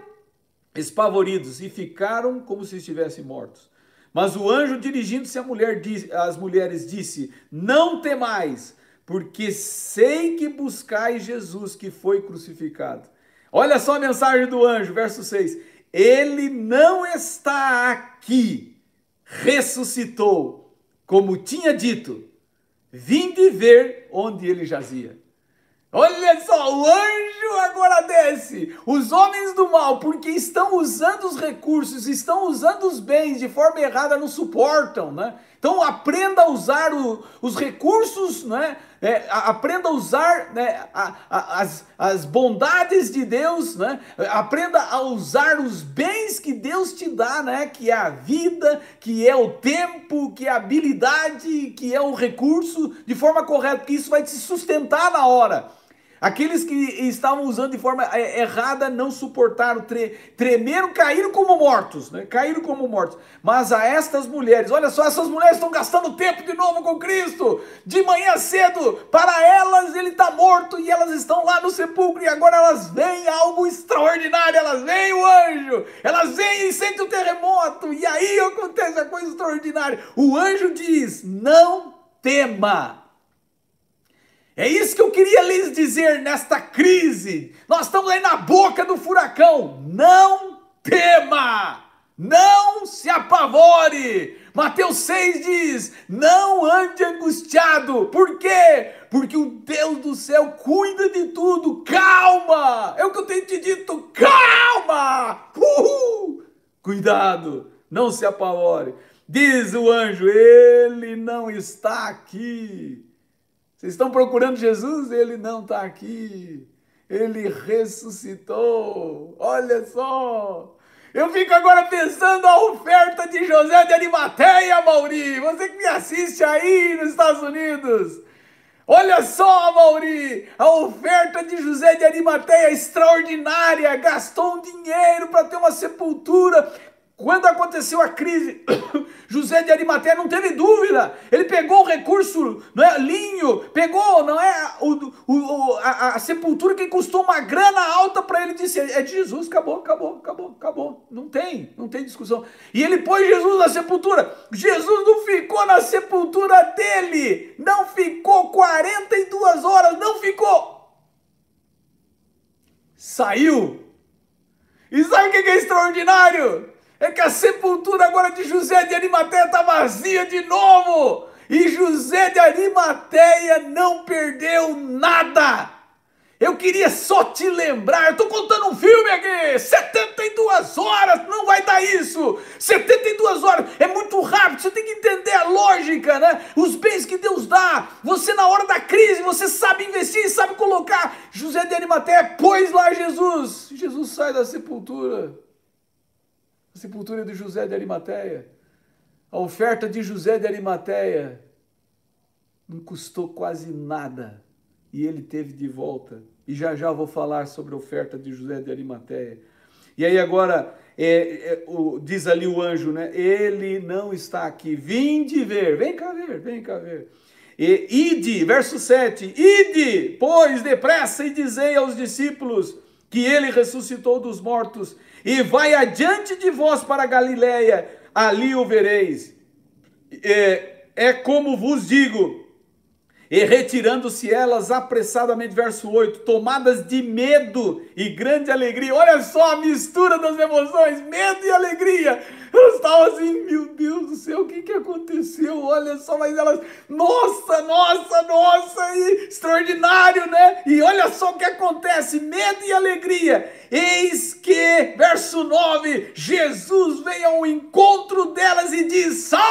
espavoridos e ficaram como se estivessem mortos. Mas o anjo, dirigindo-se mulher, às mulheres, disse: Não temais, porque sei que buscais Jesus que foi crucificado. Olha só a mensagem do anjo, verso 6. Ele não está aqui, ressuscitou, como tinha dito. Vinde ver onde ele jazia. Olha só, o anjo agora desce. Os homens do mal, porque estão usando os recursos, estão usando os bens de forma errada, não suportam, né? Então aprenda a usar o, os recursos, né? É, aprenda a usar né, a, a, as, as bondades de Deus, né? aprenda a usar os bens que Deus te dá, né? que é a vida, que é o tempo, que é a habilidade, que é o recurso, de forma correta, porque isso vai te sustentar na hora. Aqueles que estavam usando de forma é, errada não suportaram, tre tremeram, caíram como mortos, né? Caíram como mortos. Mas a estas mulheres, olha só, essas mulheres estão gastando tempo de novo com Cristo. De manhã cedo, para elas ele está morto e elas estão lá no sepulcro e agora elas veem algo extraordinário. Elas veem o anjo, elas veem e sentem o terremoto e aí acontece a coisa extraordinária. O anjo diz: Não tema. É isso que eu queria lhes dizer nesta crise. Nós estamos aí na boca do furacão. Não tema, não se apavore. Mateus 6 diz: Não ande angustiado. Por quê? Porque o Deus do céu cuida de tudo. Calma! É o que eu tenho te dito. Calma! Uhul! Cuidado, não se apavore. Diz o anjo: Ele não está aqui. Vocês estão procurando Jesus? Ele não está aqui. Ele ressuscitou. Olha só. Eu fico agora pensando a oferta de José de Arimateia, Mauri. Você que me assiste aí nos Estados Unidos. Olha só, Mauri, a oferta de José de Arimateia extraordinária. Gastou um dinheiro para ter uma sepultura quando aconteceu a crise, José de Arimateia não teve dúvida. Ele pegou o recurso, não é, linho, pegou, não é, o, o a, a, sepultura que custou uma grana alta para ele disse, é de Jesus, acabou, acabou, acabou, acabou. Não tem, não tem discussão. E ele pôs Jesus na sepultura. Jesus não ficou na sepultura dele, não ficou 42 horas, não ficou. Saiu. E sabe o que é extraordinário? É que a sepultura agora de José de Arimateia está vazia de novo. E José de Arimateia não perdeu nada. Eu queria só te lembrar, eu estou contando um filme aqui, 72 horas, não vai dar isso, 72 horas, é muito rápido, você tem que entender a lógica, né? Os bens que Deus dá, você na hora da crise, você sabe investir, sabe colocar. José de Arimateia pôs lá Jesus, Jesus sai da sepultura, sepultura de José de Arimateia, a oferta de José de Arimateia não custou quase nada e ele teve de volta. E já já vou falar sobre a oferta de José de Arimateia. E aí agora é, é, o, diz ali o anjo, né? Ele não está aqui. Vinde ver, vem cá ver, vem cá ver. E, ide, verso 7, ide, pois depressa e dizei aos discípulos que ele ressuscitou dos mortos e vai adiante de vós para Galiléia, ali o vereis. É, é como vos digo. E retirando-se elas apressadamente, verso 8, tomadas de medo e grande alegria. Olha só a mistura das emoções, medo e alegria. Elas estavam assim, meu Deus do céu, o que, que aconteceu? Olha só, mas elas, nossa, nossa, nossa, e extraordinário, né? E olha só o que acontece, medo e alegria. Eis que, verso 9, Jesus vem ao encontro delas e diz: Salve!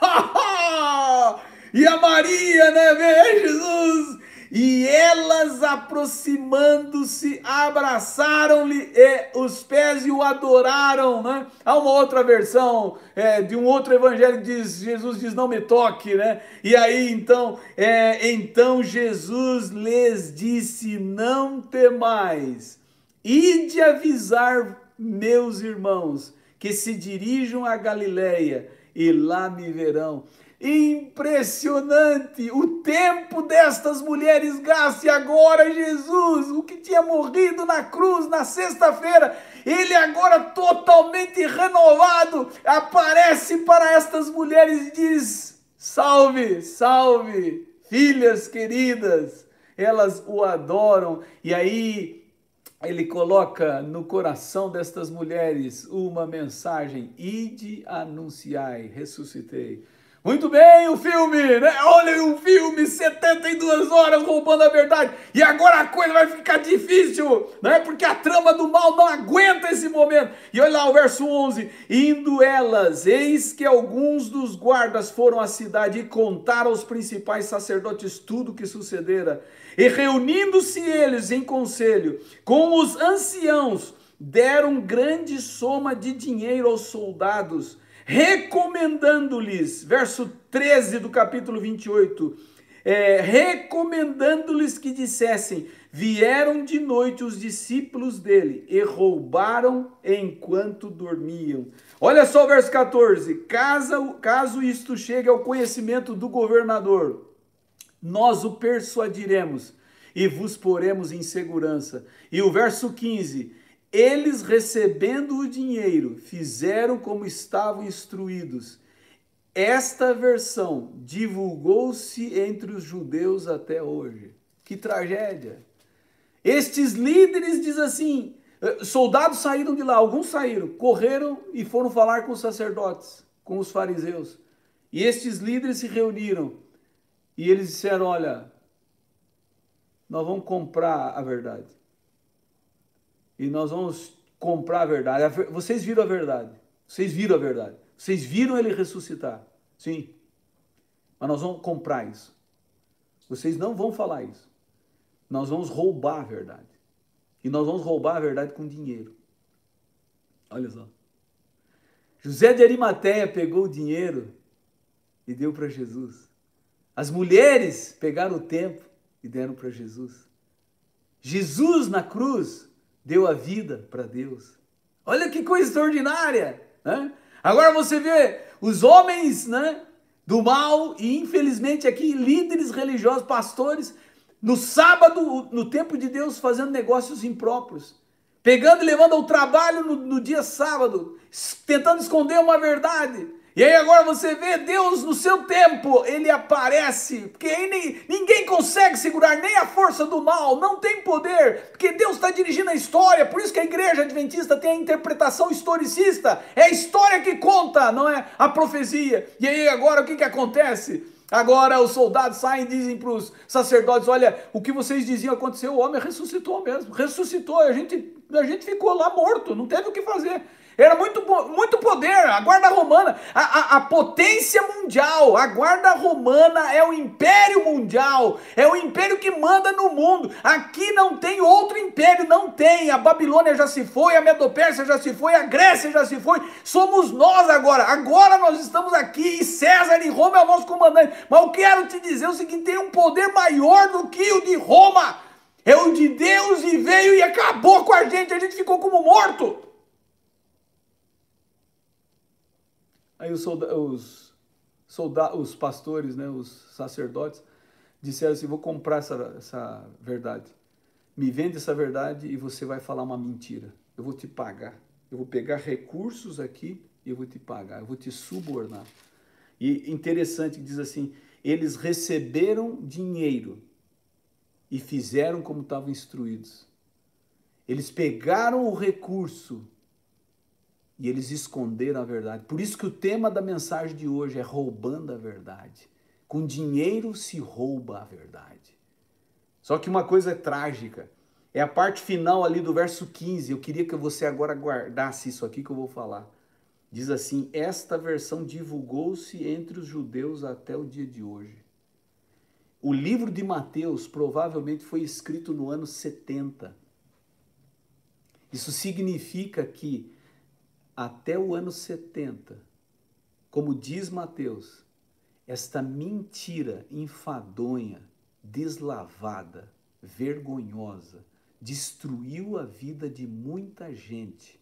e a Maria, né? Vê Jesus e elas, aproximando-se, abraçaram-lhe os pés e o adoraram. Né? Há uma outra versão é, de um outro evangelho que diz: Jesus diz, não me toque. Né? E aí então, é, então Jesus lhes disse: Não temais, ide avisar meus irmãos que se dirijam a Galiléia e lá me verão. Impressionante o tempo destas mulheres gasta agora Jesus, o que tinha morrido na cruz na sexta-feira, ele agora totalmente renovado, aparece para estas mulheres e diz: Salve, salve, filhas queridas. Elas o adoram e aí ele coloca no coração destas mulheres uma mensagem: Ide anunciai, ressuscitei. Muito bem, o filme, né? Olha o filme, 72 horas roubando a verdade. E agora a coisa vai ficar difícil, né? Porque a trama do mal não aguenta esse momento. E olha lá o verso 11: Indo elas, eis que alguns dos guardas foram à cidade e contaram aos principais sacerdotes tudo o que sucedera. E reunindo-se eles em conselho com os anciãos, deram grande soma de dinheiro aos soldados recomendando-lhes, verso 13 do capítulo 28, é, recomendando-lhes que dissessem: Vieram de noite os discípulos dele e roubaram enquanto dormiam. Olha só o verso 14: caso, caso isto chegue ao conhecimento do governador, nós o persuadiremos e vos poremos em segurança. E o verso 15: eles, recebendo o dinheiro, fizeram como estavam instruídos. Esta versão divulgou-se entre os judeus até hoje. Que tragédia! Estes líderes diz assim: eh, soldados saíram de lá, alguns saíram, correram e foram falar com os sacerdotes, com os fariseus. E estes líderes se reuniram e eles disseram: Olha, nós vamos comprar a verdade e nós vamos comprar a verdade. Vocês viram a verdade. Vocês viram a verdade. Vocês viram ele ressuscitar. Sim. Mas nós vamos comprar isso. Vocês não vão falar isso. Nós vamos roubar a verdade. E nós vamos roubar a verdade com dinheiro. Olha só. José de Arimateia pegou o dinheiro e deu para Jesus. As mulheres pegaram o tempo e deram para Jesus. Jesus na cruz deu a vida para Deus. Olha que coisa extraordinária! Né? Agora você vê os homens né, do mal e infelizmente aqui líderes religiosos, pastores, no sábado, no tempo de Deus, fazendo negócios impróprios, pegando e levando ao trabalho no, no dia sábado, tentando esconder uma verdade. E aí agora você vê Deus no seu tempo, ele aparece, porque aí ninguém consegue segurar nem a força do mal, não tem poder, porque Deus está dirigindo a história, por isso que a igreja adventista tem a interpretação historicista, é a história que conta, não é a profecia. E aí agora o que, que acontece? Agora os soldados saem e dizem para os sacerdotes: Olha, o que vocês diziam aconteceu, o homem ressuscitou mesmo, ressuscitou, a gente, a gente ficou lá morto, não teve o que fazer. Era muito, muito poder, a guarda romana, a, a, a, potência mundial, a guarda romana é o império mundial, é o império que manda no mundo. Aqui não tem outro império, não tem. A Babilônia já se foi, a Medopérsia já se foi, a Grécia já se foi. Somos nós agora. Agora nós estamos aqui e César e Roma é o nosso comandante. Mas eu quero te dizer o seguinte: tem um poder maior do que o de Roma. É o de Deus e veio e acabou com a gente, a gente ficou como morto. Aí os, solda os, solda os pastores, né, os sacerdotes, disseram assim: vou comprar essa, essa verdade. Me vende essa verdade e você vai falar uma mentira. Eu vou te pagar. Eu vou pegar recursos aqui e eu vou te pagar. Eu vou te subornar. E interessante que diz assim: eles receberam dinheiro e fizeram como estavam instruídos. Eles pegaram o recurso e eles esconderam a verdade. Por isso que o tema da mensagem de hoje é roubando a verdade. Com dinheiro se rouba a verdade. Só que uma coisa é trágica. É a parte final ali do verso 15. Eu queria que você agora guardasse isso aqui que eu vou falar. Diz assim: Esta versão divulgou-se entre os judeus até o dia de hoje. O livro de Mateus provavelmente foi escrito no ano 70. Isso significa que até o ano 70, como diz Mateus, esta mentira enfadonha, deslavada, vergonhosa, destruiu a vida de muita gente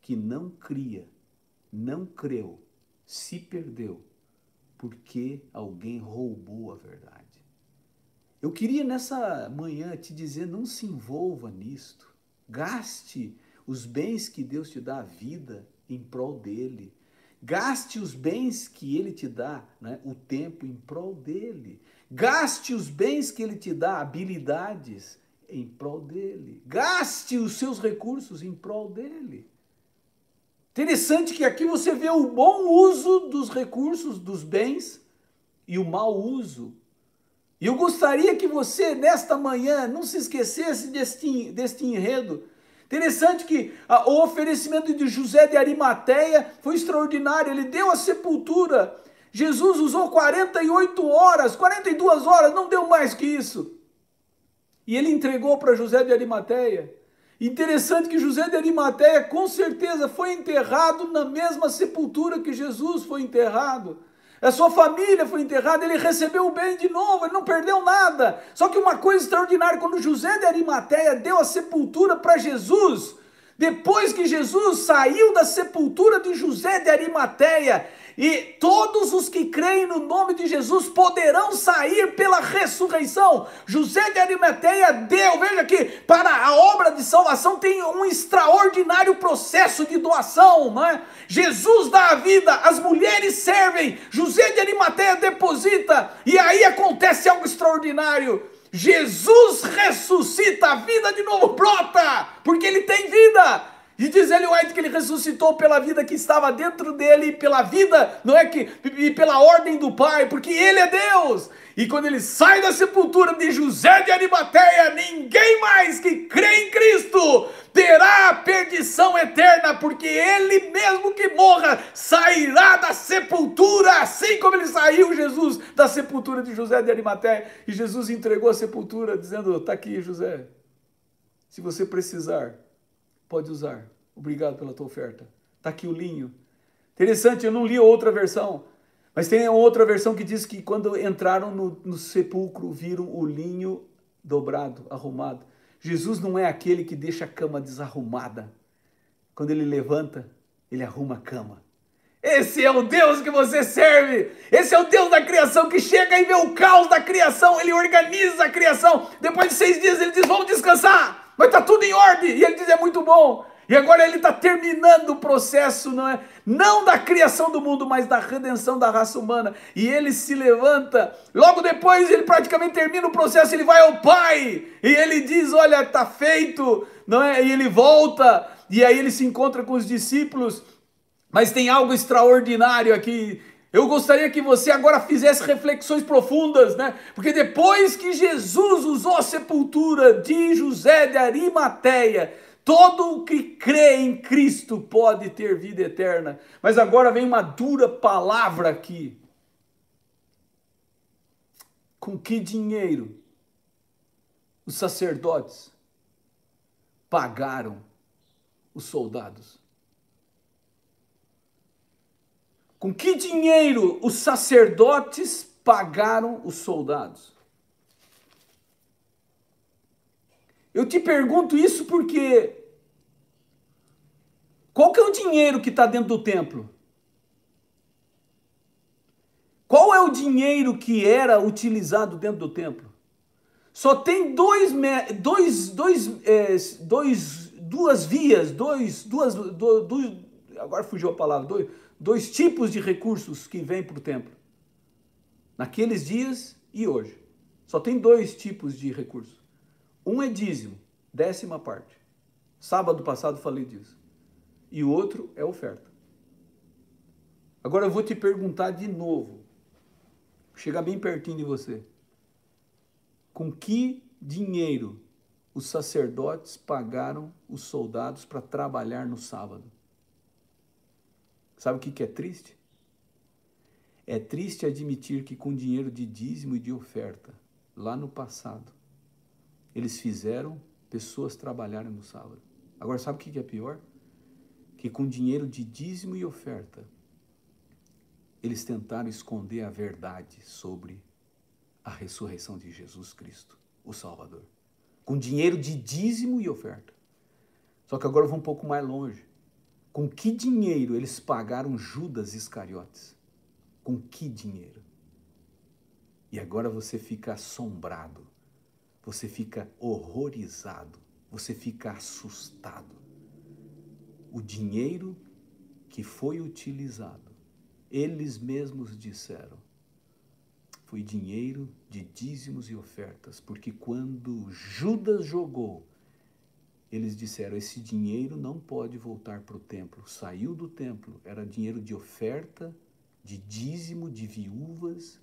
que não cria, não creu se perdeu porque alguém roubou a verdade. Eu queria nessa manhã te dizer: não se envolva nisto. Gaste os bens que Deus te dá a vida em prol dele. Gaste os bens que ele te dá, né, o tempo em prol dele. Gaste os bens que ele te dá, habilidades em prol dele. Gaste os seus recursos em prol dele. Interessante que aqui você vê o bom uso dos recursos, dos bens e o mau uso. E eu gostaria que você, nesta manhã, não se esquecesse deste, deste enredo. Interessante que a, o oferecimento de José de Arimateia foi extraordinário. Ele deu a sepultura. Jesus usou 48 horas, 42 horas, não deu mais que isso. E ele entregou para José de Arimateia. Interessante que José de Arimateia com certeza foi enterrado na mesma sepultura que Jesus foi enterrado. A sua família foi enterrada, ele recebeu o bem de novo, ele não perdeu nada. Só que uma coisa extraordinária, quando José de Arimateia deu a sepultura para Jesus, depois que Jesus saiu da sepultura de José de Arimateia, e todos os que creem no nome de Jesus poderão sair pela ressurreição. José de Arimateia deu, veja aqui, para a obra de salvação tem um extraordinário processo de doação, não é? Jesus dá a vida, as mulheres servem, José de Arimateia deposita, e aí acontece algo extraordinário. Jesus ressuscita, a vida de novo brota, porque ele tem vida. E diz ele White que ele ressuscitou pela vida que estava dentro dele, pela vida, não é que e pela ordem do Pai, porque ele é Deus. E quando ele sai da sepultura de José de Arimateia, ninguém mais que crê em Cristo terá a perdição eterna, porque ele mesmo que morra sairá da sepultura, assim como ele saiu Jesus da sepultura de José de Arimateia, e Jesus entregou a sepultura dizendo: "Tá aqui, José. Se você precisar, Pode usar. Obrigado pela tua oferta. Está aqui o linho. Interessante, eu não li outra versão. Mas tem outra versão que diz que quando entraram no, no sepulcro, viram o linho dobrado, arrumado. Jesus não é aquele que deixa a cama desarrumada. Quando ele levanta, ele arruma a cama. Esse é o Deus que você serve. Esse é o Deus da criação que chega e vê o caos da criação. Ele organiza a criação. Depois de seis dias, ele diz: Vamos descansar mas está tudo em ordem. E ele diz: é muito bom. E agora ele está terminando o processo, não é? Não da criação do mundo, mas da redenção da raça humana. E ele se levanta. Logo depois ele praticamente termina o processo. Ele vai ao Pai e ele diz: Olha, está feito, não é? E ele volta. E aí ele se encontra com os discípulos. Mas tem algo extraordinário aqui. Eu gostaria que você agora fizesse reflexões profundas, né? Porque depois que Jesus usou a sepultura de José de Arimateia, todo o que crê em Cristo pode ter vida eterna. Mas agora vem uma dura palavra aqui. Com que dinheiro os sacerdotes pagaram os soldados? Com que dinheiro os sacerdotes pagaram os soldados? Eu te pergunto isso porque qual que é o dinheiro que está dentro do templo? Qual é o dinheiro que era utilizado dentro do templo? Só tem dois, dois, dois, é, dois duas vias, dois, duas, do, do, agora fugiu a palavra, dois, dois tipos de recursos que vêm para o templo. Naqueles dias e hoje. Só tem dois tipos de recursos. Um é dízimo, décima parte. Sábado passado falei disso. E o outro é oferta. Agora eu vou te perguntar de novo. Chegar bem pertinho de você. Com que dinheiro os sacerdotes pagaram os soldados para trabalhar no sábado? Sabe o que é triste? É triste admitir que com dinheiro de dízimo e de oferta, lá no passado, eles fizeram pessoas trabalharem no sábado. Agora, sabe o que é pior? Que com dinheiro de dízimo e oferta, eles tentaram esconder a verdade sobre a ressurreição de Jesus Cristo, o Salvador. Com dinheiro de dízimo e oferta. Só que agora eu vou um pouco mais longe. Com que dinheiro eles pagaram Judas Iscariotes? Com que dinheiro? E agora você fica assombrado, você fica horrorizado, você fica assustado. O dinheiro que foi utilizado, eles mesmos disseram, foi dinheiro de dízimos e ofertas, porque quando Judas jogou, eles disseram: esse dinheiro não pode voltar para o templo. Saiu do templo, era dinheiro de oferta, de dízimo, de viúvas,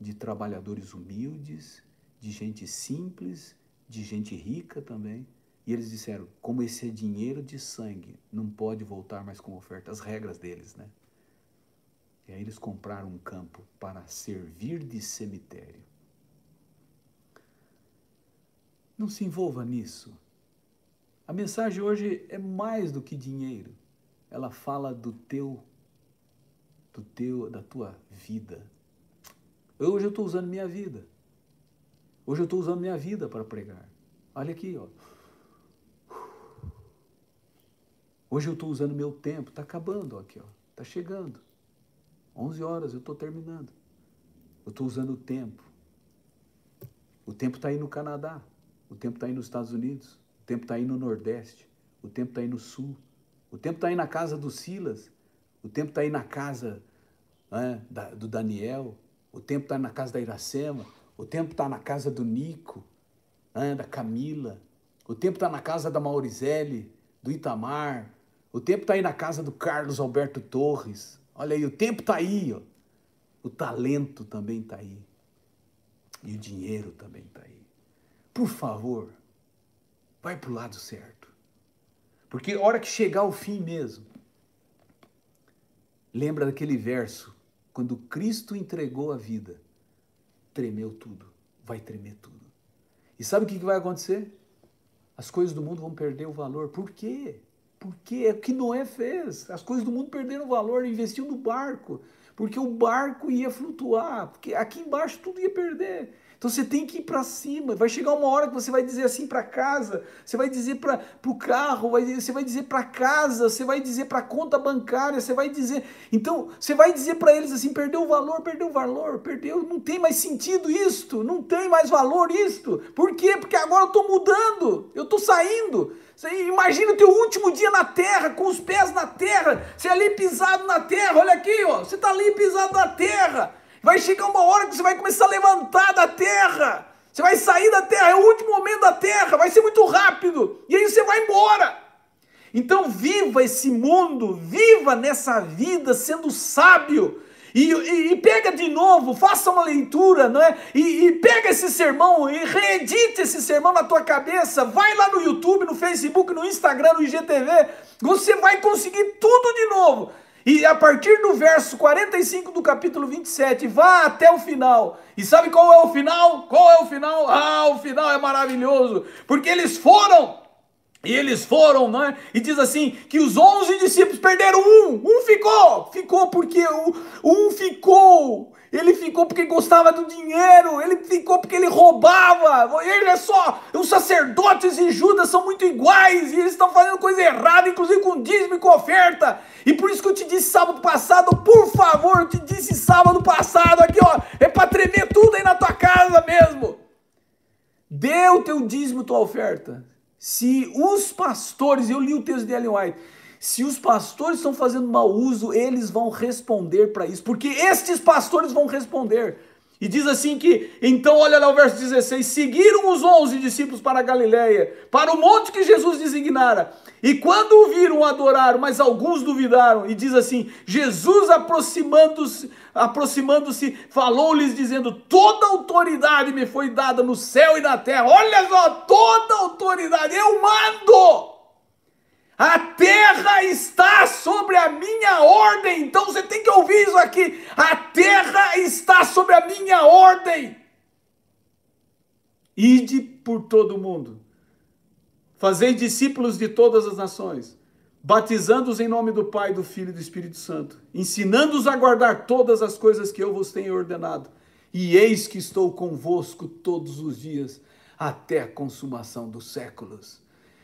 de trabalhadores humildes, de gente simples, de gente rica também. E eles disseram: como esse é dinheiro de sangue, não pode voltar mais como oferta. As regras deles, né? E aí eles compraram um campo para servir de cemitério. Não se envolva nisso. A mensagem hoje é mais do que dinheiro. Ela fala do teu, do teu, da tua vida. Hoje eu estou usando minha vida. Hoje eu estou usando minha vida para pregar. Olha aqui, ó. Hoje eu estou usando meu tempo. Está acabando aqui, ó. Está chegando. 11 horas, eu estou terminando. Eu estou usando o tempo. O tempo está aí no Canadá. O tempo está aí nos Estados Unidos. O tempo está aí no Nordeste. O tempo está aí no Sul. O tempo está aí na casa do Silas. O tempo está aí na casa né, da, do Daniel. O tempo está na casa da Iracema. O tempo está na casa do Nico, né, da Camila. O tempo está na casa da Maurizele, do Itamar. O tempo está aí na casa do Carlos Alberto Torres. Olha aí, o tempo está aí. Ó. O talento também está aí. E o dinheiro também está aí. Por favor, vai para o lado certo. Porque hora que chegar o fim mesmo, lembra daquele verso, quando Cristo entregou a vida, tremeu tudo, vai tremer tudo. E sabe o que vai acontecer? As coisas do mundo vão perder o valor. Por quê? Porque é o que Noé fez. As coisas do mundo perderam o valor, investiu no barco, porque o barco ia flutuar, porque aqui embaixo tudo ia perder. Então você tem que ir para cima. Vai chegar uma hora que você vai dizer assim para casa, você vai dizer para o carro, você vai dizer para casa, você vai dizer para conta bancária, você vai dizer. Então você vai dizer para eles assim: perdeu o valor, perdeu o valor, perdeu, não tem mais sentido isto, não tem mais valor isto. Por quê? Porque agora eu estou mudando, eu estou saindo. Imagina o teu último dia na terra, com os pés na terra, você ali pisado na terra, olha aqui, ó, você está ali pisado na terra. Vai chegar uma hora que você vai começar a levantar da terra. Você vai sair da terra, é o último momento da terra, vai ser muito rápido. E aí você vai embora. Então viva esse mundo, viva nessa vida sendo sábio. E, e, e, pega de novo, faça uma leitura, não é? E, e, pega esse sermão e reedite esse sermão na tua cabeça. Vai lá no YouTube, no Facebook, no Instagram, no IGTV. Você vai conseguir tudo de novo. E a partir do verso 45 do capítulo 27, vá até o final. E sabe qual é o final? Qual é o final? Ah, o final é maravilhoso, porque eles foram e eles foram, né? E diz assim: que os onze discípulos perderam um, um ficou, ficou porque o, um ficou. Ele ficou porque gostava do dinheiro, ele ficou porque ele roubava. Ele é só, os sacerdotes e Judas são muito iguais e eles estão fazendo coisa errada, inclusive com dízimo e com oferta. E por isso que eu te disse sábado passado, por favor, eu te disse sábado passado aqui, ó, é para tremer tudo aí na tua casa mesmo. Dê o teu dízimo, tua oferta. Se os pastores, eu li o texto de Ellen White, se os pastores estão fazendo mau uso, eles vão responder para isso, porque estes pastores vão responder. E diz assim que, então olha lá o verso 16, seguiram os onze discípulos para a Galiléia, para o monte que Jesus designara. E quando o viram, adoraram, mas alguns duvidaram. E diz assim, Jesus aproximando-se, aproximando-se, falou-lhes dizendo, toda autoridade me foi dada no céu e na terra. Olha só, toda autoridade, eu mando. A terra está sobre a minha ordem. Então você tem que ouvir isso aqui. A terra está sobre a minha ordem. Ide por todo o mundo. Fazei discípulos de todas as nações, batizando-os em nome do Pai, do Filho e do Espírito Santo, ensinando-os a guardar todas as coisas que eu vos tenho ordenado. E eis que estou convosco todos os dias, até a consumação dos séculos.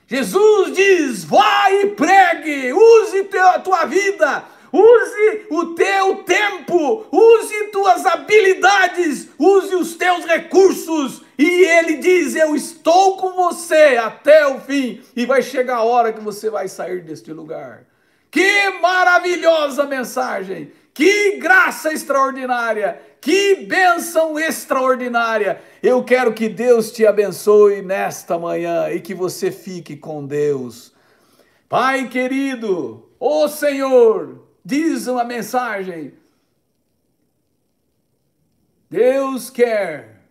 Jesus diz: vai e pregue, use a tua vida, use o teu tempo, use tuas habilidades, use os teus recursos. E ele diz: Eu estou com você até o fim, e vai chegar a hora que você vai sair deste lugar. Que maravilhosa mensagem! Que graça extraordinária! Que bênção extraordinária! Eu quero que Deus te abençoe nesta manhã e que você fique com Deus. Pai querido, oh Senhor, diz uma mensagem. Deus quer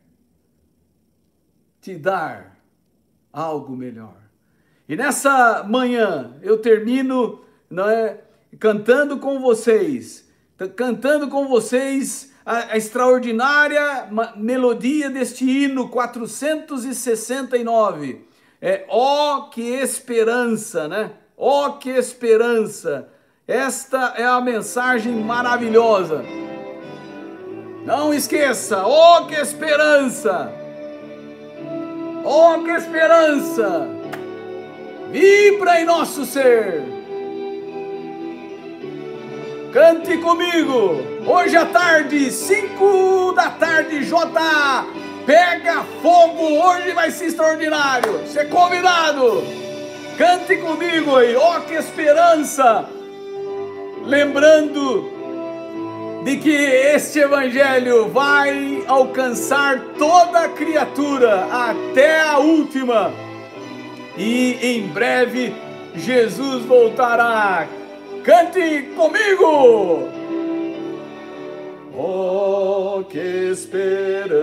te dar algo melhor. E nessa manhã eu termino não é, cantando com vocês, cantando com vocês a, a extraordinária melodia deste hino 469. É ó oh, que esperança, né? Ó oh, que esperança. Esta é a mensagem maravilhosa. Não esqueça, ó oh, que esperança. Ó oh, que esperança. Vibra em nosso ser. Cante comigo! Hoje à tarde, 5 da tarde, J. Pega fogo! Hoje vai ser extraordinário! Você é convidado! Cante comigo aí! Ó, oh, que esperança! Lembrando de que este evangelho vai alcançar toda criatura até a última. E em breve Jesus voltará Cante comigo! Oh, que esperança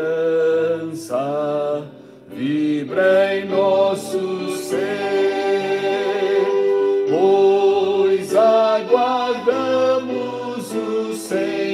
vibra em nosso ser, pois aguardamos o Senhor.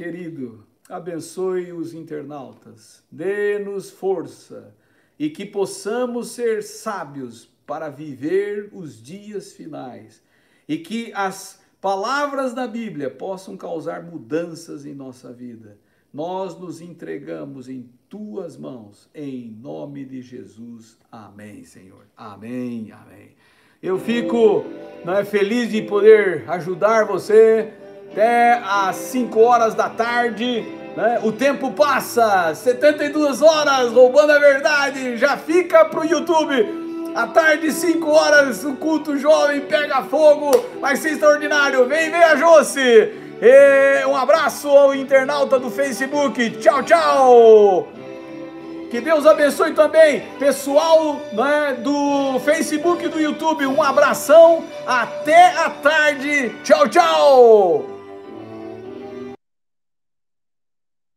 querido, abençoe os internautas, dê-nos força e que possamos ser sábios para viver os dias finais e que as palavras da Bíblia possam causar mudanças em nossa vida. Nós nos entregamos em tuas mãos, em nome de Jesus. Amém, Senhor. Amém, amém. Eu fico é, feliz de poder ajudar você até às 5 horas da tarde. Né? O tempo passa, 72 horas, roubando a verdade, já fica pro YouTube. À tarde, 5 horas, o culto jovem pega fogo, vai ser extraordinário. Vem ver a Josi. E um abraço ao internauta do Facebook. Tchau, tchau. Que Deus abençoe também, pessoal né, do Facebook e do YouTube. Um abração. Até a tarde. Tchau, tchau.